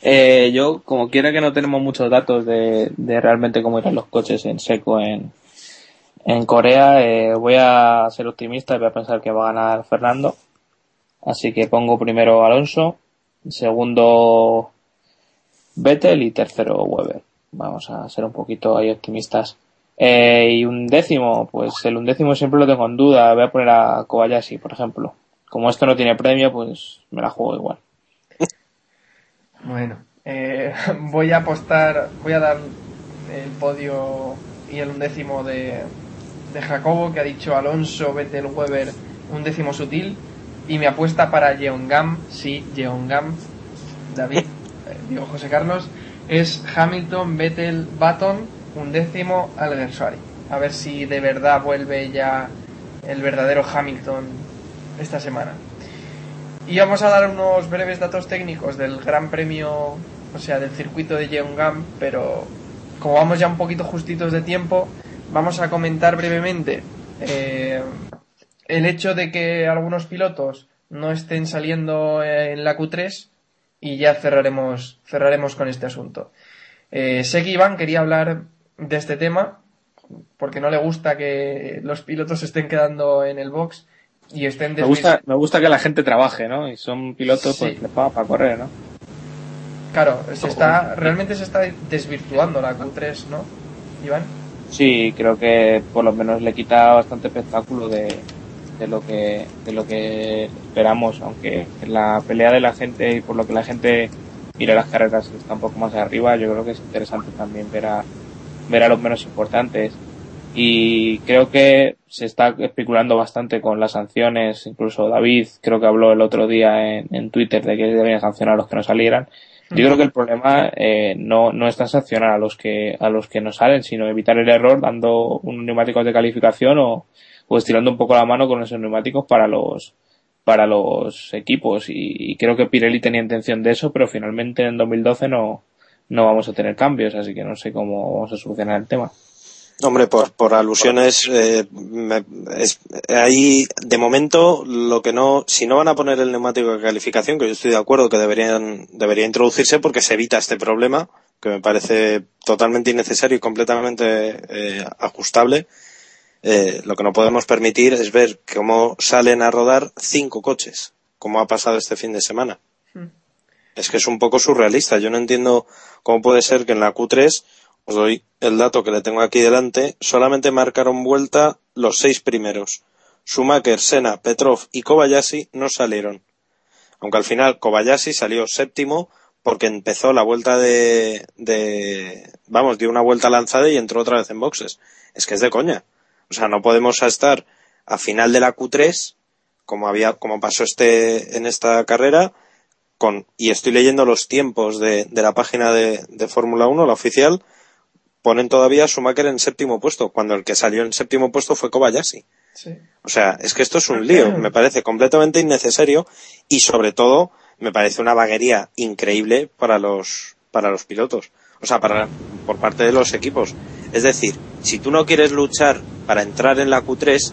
Eh, yo, como quiera que no tenemos muchos datos de, de realmente cómo irán los coches en seco en, en Corea, eh, voy a ser optimista y voy a pensar que va a ganar Fernando. Así que pongo primero Alonso, segundo Vettel y tercero Weber. Vamos a ser un poquito ahí optimistas. Eh, y un décimo, pues el undécimo siempre lo tengo en duda. Voy a poner a Kobayashi, por ejemplo. Como esto no tiene premio, pues me la juego igual. Bueno, eh, <laughs> voy a apostar, voy a dar el podio y el undécimo de, de Jacobo, que ha dicho Alonso, Vettel, Weber, un décimo sutil. Y mi apuesta para Yeongam, sí, Yeongam, David, digo José Carlos, es Hamilton, Vettel, Baton, un décimo Alguersuari. A ver si de verdad vuelve ya el verdadero Hamilton esta semana. Y vamos a dar unos breves datos técnicos del Gran Premio, o sea, del circuito de Yeongam, pero como vamos ya un poquito justitos de tiempo, vamos a comentar brevemente eh, el hecho de que algunos pilotos no estén saliendo en la Q3 y ya cerraremos, cerraremos con este asunto. Eh, sé que Iván quería hablar de este tema porque no le gusta que los pilotos se estén quedando en el box y estén Me gusta, me gusta que la gente trabaje, ¿no? Y son pilotos, Sí. pues les pagan para correr, ¿no? Claro, se está, realmente se está desvirtuando la Q3, ¿no? Iván. Sí, creo que por lo menos le quita bastante espectáculo de, de lo que de lo que esperamos, aunque la pelea de la gente y por lo que la gente mira las carreras está un poco más arriba, yo creo que es interesante también ver a ver a los menos importantes y creo que se está especulando bastante con las sanciones, incluso David creo que habló el otro día en, en Twitter de que debían sancionar a los que no salieran. Yo creo que el problema eh, no, no está sancionar a los que a los que no salen, sino evitar el error dando unos neumáticos de calificación o, o estirando un poco la mano con esos neumáticos para los para los equipos y, y creo que Pirelli tenía intención de eso, pero finalmente en 2012 no no vamos a tener cambios, así que no sé cómo vamos a solucionar el tema. Hombre, por, por alusiones, eh, me- es- ahí de momento lo que no, si no van a poner el neumático de calificación, que yo estoy de acuerdo que deberían, debería introducirse porque se evita este problema, que me parece totalmente innecesario y completamente eh, ajustable. Eh, lo que no podemos permitir es ver cómo salen a rodar cinco coches, como ha pasado este fin de semana. Hmm. Es que es un poco surrealista. Yo no entiendo cómo puede ser que en la Q3, os doy el dato que le tengo aquí delante, solamente marcaron vuelta los seis primeros. Schumacher, Senna, Petrov y Kobayashi no salieron. Aunque al final Kobayashi salió séptimo porque empezó la vuelta de, de, vamos, dio una vuelta lanzada y entró otra vez en boxes. Es que es de coña. O sea, no podemos estar a final de la Q3, como había, como pasó este, en esta carrera, con, y estoy leyendo los tiempos de, de la página de, de Fórmula 1, la oficial, ponen todavía a Schumacher en séptimo puesto, cuando el que salió en séptimo puesto fue Kobayashi. Sí. O sea, es que esto es un lío, me parece completamente innecesario y sobre todo me parece una vaguería increíble para los para los pilotos, o sea, para por parte de los equipos. Es decir, si tú no quieres luchar para entrar en la Q3,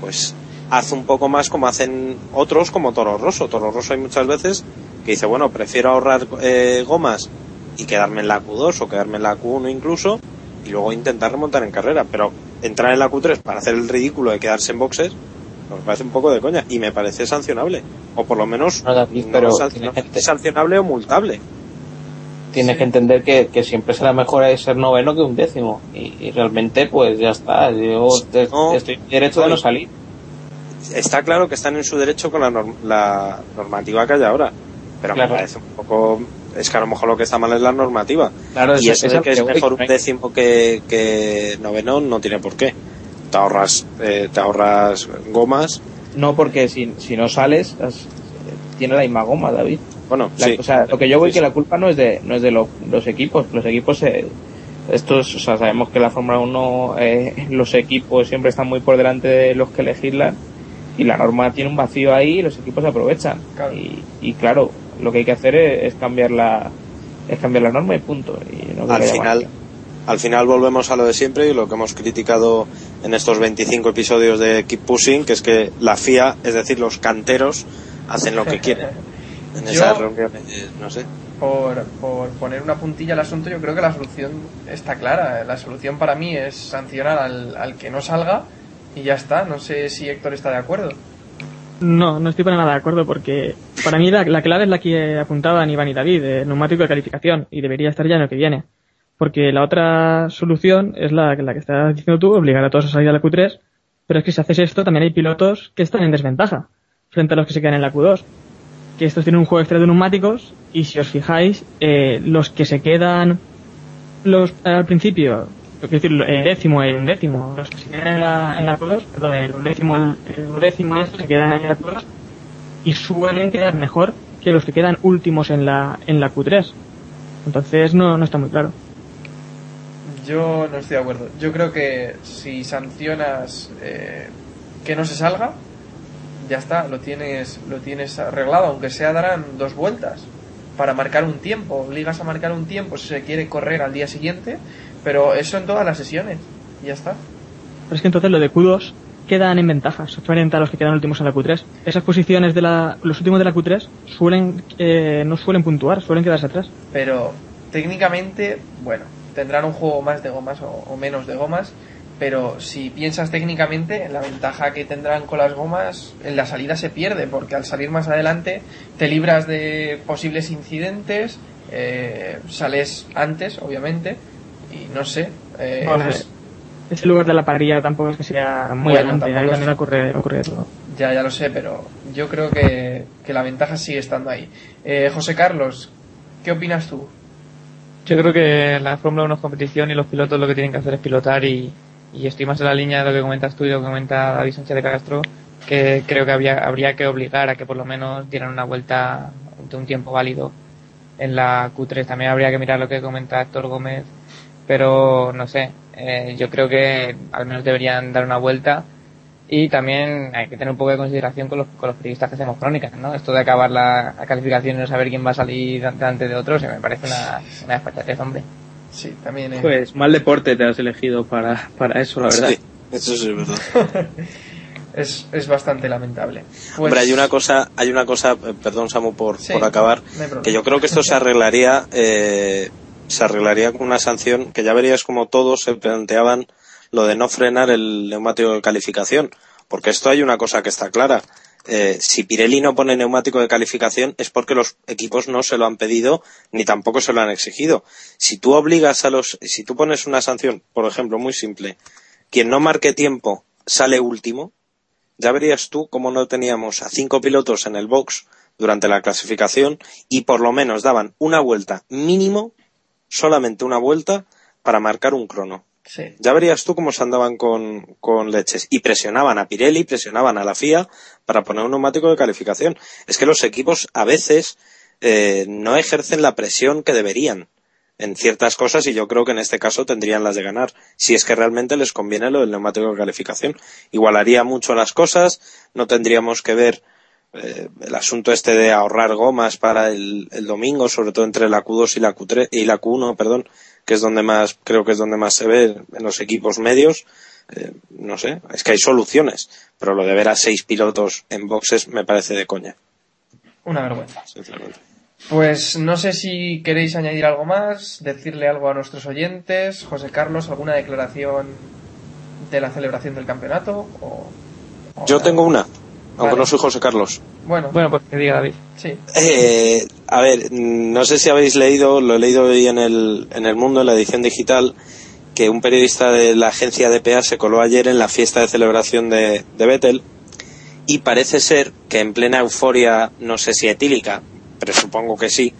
pues haz un poco más como hacen otros como Toro Rosso. Toro Rosso hay muchas veces que dice, bueno, prefiero ahorrar eh, gomas y quedarme en la Q2 o quedarme en la Q1 incluso y luego intentar remontar en carrera, pero entrar en la Q3 para hacer el ridículo de quedarse en boxes pues me parece un poco de coña y me parece sancionable. O por lo menos No, David, pero sancionable o multable Tienes que entender que, que siempre será mejor ser noveno que un décimo. Y, y realmente, pues ya está. Yo te- No, estoy en derecho de no salir. está claro que están en su derecho con la, norm- la normativa que hay ahora pero Claro. me parece un poco es que a lo mejor lo que está mal es la normativa Claro, y eso de es que es voy, mejor un décimo que, que noveno no tiene por qué te ahorras eh, te ahorras gomas No, porque si, si no sales, has- tiene la misma goma, David. Bueno La- sí O sea, lo que yo voy Sí, que la culpa no es de, no es de lo- los equipos. Los equipos, eh, estos, o sea, sabemos que la Fórmula 1, eh, <laughs> los equipos siempre están muy por delante de los que legislan y la norma tiene un vacío ahí y los equipos aprovechan. Claro. Y, y claro, lo que hay que hacer es, es cambiar la, es cambiar la norma y punto. Y no al final al final volvemos a lo de siempre y lo que hemos criticado en estos 25 episodios de Keep Pushing que es que la FIA es decir los canteros hacen lo que <laughs> quieren en Yo- esas reuniones eh, no sé por, por poner una puntilla al asunto, yo creo que la solución está clara. La solución para mí es sancionar al, al que no salga y ya está. No sé si Héctor está de acuerdo. No, no estoy para nada de acuerdo porque para mí la, la clave es la que apuntaban Iván y David, el neumático de calificación, y debería estar ya en el que viene. Porque la otra solución es la, la que estás diciendo tú, obligar a todos a salir a la Q3, pero es que si haces esto también hay pilotos que están en desventaja frente a los que se quedan en la Q2. Que estos tienen un juego extra de neumáticos y si os fijáis, eh, los que se quedan los al principio, es decir, décimo, el décimo, los que se quedan en la, en la Q2, perdón, el décimo, el, décimo estos se quedan en la Q2 y suelen quedar mejor que los que quedan últimos en la, en la Q3. Entonces no, no está muy claro. Yo no estoy de acuerdo. Yo creo que si sancionas eh, que no se salga, ya está, lo tienes, lo tienes arreglado, aunque sea darán dos vueltas para marcar un tiempo. Obligas a marcar un tiempo si se quiere correr al día siguiente, pero eso en todas las sesiones. Ya está. Pero es que entonces lo de Q2 quedan en ventajas frente a los que quedan últimos en la Q3. Esas posiciones de la, los últimos de la Q3 suelen, eh, no suelen puntuar, suelen quedarse atrás. Pero técnicamente, bueno, tendrán un juego más de gomas o, o menos de gomas. Pero si piensas técnicamente, la ventaja que tendrán con las gomas en la salida se pierde, porque al salir más adelante te libras de posibles incidentes, eh, sales antes, obviamente, y no sé. eh, Bueno, pues, Ese lugar de la parrilla tampoco es que sea muy Bueno, adelante, ahí también ocurre, ocurre todo. Ya, ya lo sé, pero yo creo que, que la ventaja sigue estando ahí. Eh, José Carlos, ¿qué opinas tú? Yo creo que la Fórmula 1 es competición y los pilotos lo que tienen que hacer es pilotar y, y estoy más en la línea de lo que comentas tú y lo que comenta David Sánchez de Castro, que creo que habría, habría que obligar a que por lo menos dieran una vuelta de un tiempo válido en la Q3. También habría que mirar lo que comenta Héctor Gómez, pero no sé, eh, yo creo que al menos deberían dar una vuelta y también hay que tener un poco de consideración con los, con los periodistas que hacemos crónicas, ¿no? Esto de acabar la, calificación y no saber quién va a salir delante de otros, me parece una, una desfachatez, hombre. Sí, también. eh, Pues mal deporte te has elegido para, para eso, la verdad. Sí, eso sí es verdad. <laughs> es, es bastante lamentable. Pues- Hombre, hay una cosa, hay una cosa, eh, perdón Samu por, Sí, por acabar, no que yo creo que esto se arreglaría, eh, se arreglaría con una sanción que ya verías como todos se planteaban lo de no frenar el neumático de calificación, porque esto hay una cosa que está clara. Eh, si Pirelli no pone neumático de calificación es porque los equipos no se lo han pedido ni tampoco se lo han exigido. Si tú obligas a los, si tú pones una sanción, por ejemplo, muy simple, quien no marque tiempo sale último, ya verías tú cómo no teníamos a cinco pilotos en el box durante la clasificación y por lo menos daban una vuelta mínimo, solamente una vuelta, para marcar un crono. Ya verías tú cómo se andaban con, con leches. Y presionaban a Pirelli, presionaban a la FIA para poner un neumático de calificación. Es que los equipos a veces eh, no ejercen la presión que deberían en ciertas cosas y yo creo que en este caso tendrían las de ganar. Si es que realmente les conviene lo del neumático de calificación. Igualaría mucho las cosas, no tendríamos que ver eh, el asunto este de ahorrar gomas para el, el domingo, sobre todo entre la Q2 y la Q3 y la Q1, perdón, que es donde más, creo que es donde más se ve en los equipos medios. Eh, no sé, es que hay soluciones, pero lo de ver a seis pilotos en boxes me parece de coña, Una vergüenza. Pues no sé si queréis añadir algo más, decirle algo a nuestros oyentes. José Carlos, ¿alguna declaración de la celebración del campeonato? O, o Yo nada? tengo una, aunque Vale. no soy José Carlos. Bueno, Bueno, pues que diga David. sí. Eh, a ver, no sé si habéis leído, lo he leído hoy en el, en el Mundo, en la edición digital, que un periodista de la agencia DPA se coló ayer en la fiesta de celebración de, de Vettel y parece ser que en plena euforia, no sé si etílica, pero supongo que sí,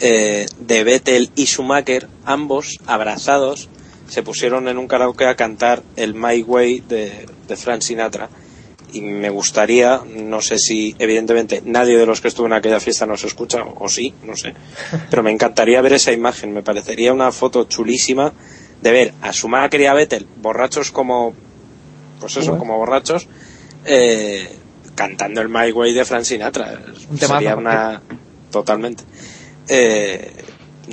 eh, de Vettel y Schumacher, ambos abrazados, se pusieron en un karaoke a cantar el My Way de, de Frank Sinatra y me gustaría, no sé si evidentemente nadie de los que estuvo en aquella fiesta nos escucha, o, sí, no sé, <laughs> pero me encantaría ver esa imagen, me parecería una foto chulísima de ver a Schumacher y a Vettel borrachos como, pues eso, como borrachos, eh, cantando el My Way de Frank Sinatra. Un sería una, totalmente. Eh,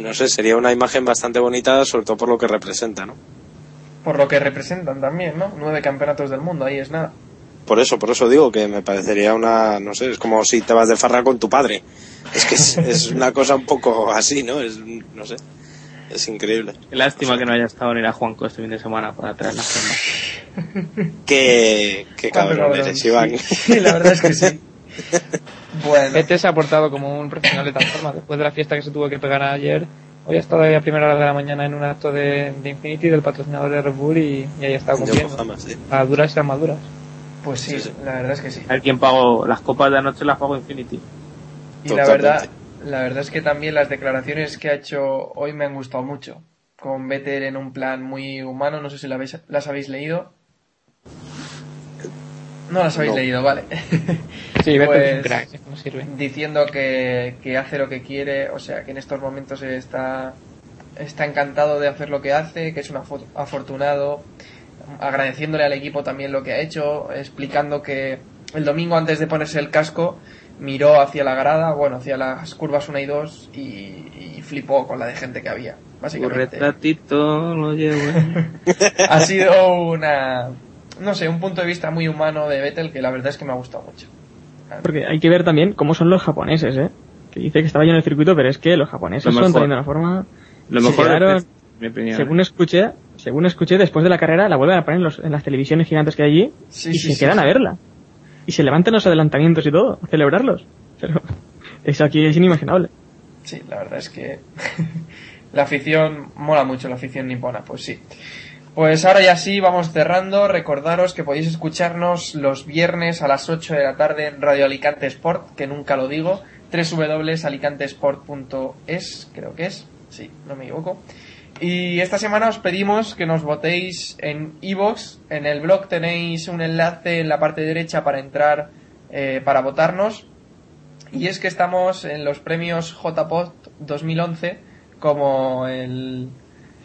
no sé, sería una imagen bastante bonita, sobre todo por lo que representa, ¿no? Por lo que representan también, ¿no? Nueve campeonatos del mundo, ahí es nada. Por eso, por eso digo que me parecería una, no sé, es como si te vas de farra con tu padre. Es que es, <laughs> es una cosa un poco así, ¿no? Es, no sé, es increíble. Lástima que no haya estado ni la Juanco este fin de semana para traer la forma. Qué, qué cabrón cabrón, eres, Iván. Sí, la verdad es que sí. <laughs> Bueno, Vettel se ha portado como un profesional de tal forma. Después de la fiesta que se tuvo que pegar ayer, hoy ha estado ahí a primera hora de la mañana en un acto de, de Infinity del patrocinador de Red Bull y, y ahí ha estado cumpliendo. Yokohama, sí. A duras y a maduras. Pues sí, Sí, sí. la verdad es que sí. A ver quién pagó las copas de anoche, las pagó Infinity. Y la verdad, la verdad es que también las declaraciones que ha hecho hoy me han gustado mucho. Con Vettel en un plan muy humano, no sé si la habéis- las habéis leído. No las habéis No. leído, vale. <laughs> Sí, Vettel es un Pues, crack, no sirve. diciendo que, que hace lo que quiere, o sea, que en estos momentos está, está encantado de hacer lo que hace, que es un afo- afortunado, agradeciéndole al equipo también lo que ha hecho, explicando que el domingo antes de ponerse el casco miró hacia la grada, bueno, hacia las curvas 1 y 2 y, y flipó con la de gente que había, básicamente. retratito lo llevo. <laughs> ha sido una, no sé, un punto de vista muy humano de Vettel que la verdad es que me ha gustado mucho. Porque hay que ver también cómo son los japoneses, ¿eh? Que dice que estaba lleno el circuito, pero es que los japoneses Lo son también de una forma... Lo mejor quedaron- es, mi opinión. Según escuché, según escuché, después de la carrera la vuelven a poner en, los- en las televisiones gigantes que hay allí Sí, y sí, se quedan a verla. Y se levantan los adelantamientos y todo, a celebrarlos. Pero eso aquí es inimaginable. Sí, la verdad es que <laughs> la afición mola mucho, la afición nipona, pues sí. Pues ahora ya sí, vamos cerrando. Recordaros que podéis escucharnos los viernes a las 8 de la tarde en Radio Alicante Sport, que nunca lo digo, www.alicantesport.es, creo que es, sí, no me equivoco. Y esta semana os pedimos que nos votéis en iVoox. En el blog tenéis un enlace en la parte derecha para entrar, eh, para votarnos. Y es que estamos en los premios JPod 2011 como el,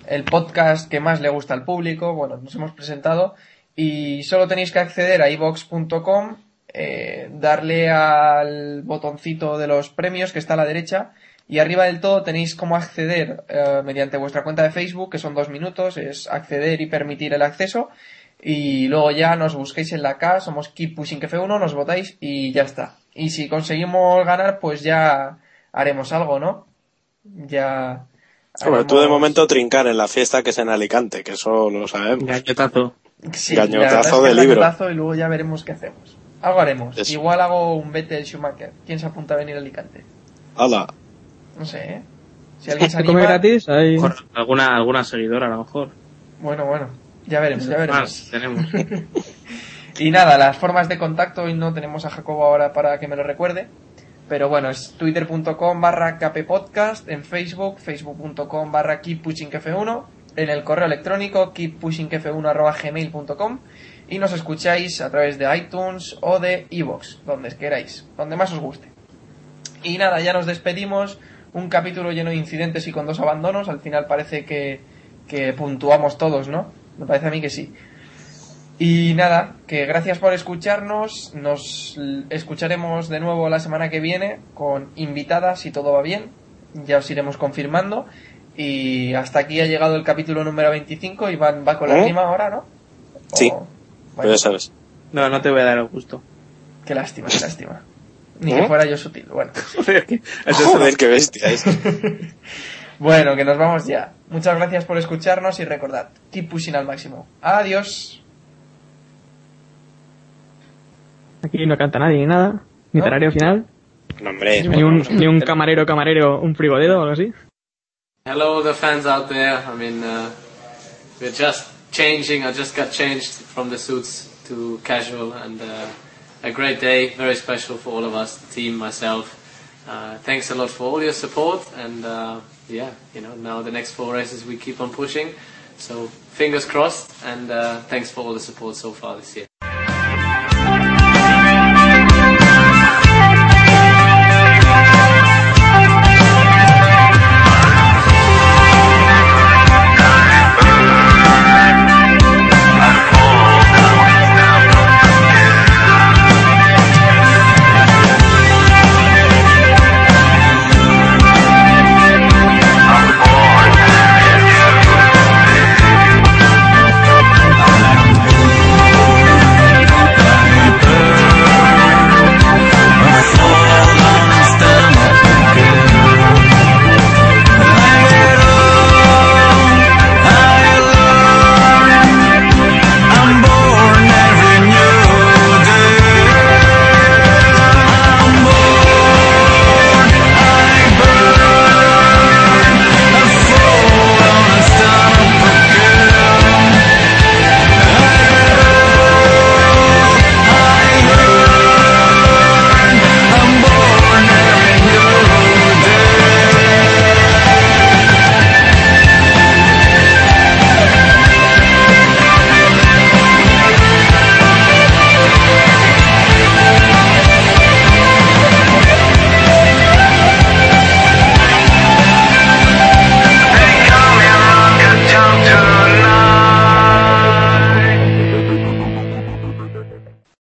el podcast que más le gusta al público. Bueno, nos hemos presentado y solo tenéis que acceder a ivox.com, eh, darle al botoncito de los premios que está a la derecha y arriba del todo tenéis cómo acceder eh, mediante vuestra cuenta de Facebook, que son dos minutos, es acceder y permitir el acceso. Y luego ya nos busquéis en la K, somos Keep Pushing F1, nos votáis y ya está. Y si conseguimos ganar, pues ya haremos algo, ¿no? Ya Hombre, tú de momento trincar en la fiesta que es en Alicante, que eso lo sabemos. Gañotazo. Sí, Gañotazo de libro. gañotazo y luego ya veremos qué hacemos. Algo haremos. Eso. Igual hago un Vettel Schumacher. ¿Quién se apunta a venir a Alicante? Hala. No sé, ¿eh? Si alguien se come gratis, ahí. Mejor Alguna, alguna seguidora a lo mejor. Bueno, bueno. Ya veremos, ya veremos. Más tenemos. <laughs> Y nada, las formas de contacto, hoy no tenemos a Jacobo ahora para que me lo recuerde. Pero bueno, es twitter.com barra kppodcast, en Facebook, facebook.com barra keeppushingf1, en el correo electrónico keeppushingf1 arroba gmail.com y nos escucháis a través de iTunes o de iVoox, donde queráis, donde más os guste. Y nada, ya nos despedimos. Un capítulo lleno de incidentes y con dos abandonos. Al final parece que, que puntuamos todos, ¿no? Me parece a mí que sí. Y nada, que gracias por escucharnos. Nos escucharemos de nuevo la semana que viene con invitadas si todo va bien. Ya os iremos confirmando. Y hasta aquí ha llegado el capítulo número 25. Iván va con la ¿Eh? rima ahora, ¿no? Sí, O- pero ya sabes. No, no te voy a dar el gusto. Qué lástima, qué lástima. Ni ¿Eh? que fuera yo sutil. Bueno. <laughs> Joder, qué bestia es. <laughs> Bueno, que nos vamos ya. Muchas gracias por escucharnos y recordad, keep pushing al máximo. Adiós. Aquí no canta nadie ni nada. Ni ¿No? tarario final. No, hombre. Ni un, ni un camarero, camarero, un frigodedo o algo así. Hello, the fans out there. I mean, uh, we're just changing. I just got changed from the suits to casual, and uh, a great day, very special for all of us, the team, myself. Uh, thanks a lot for all your support, and uh, yeah, you know, now the next four races we keep on pushing. So fingers crossed, and uh, thanks for all the support so far this year.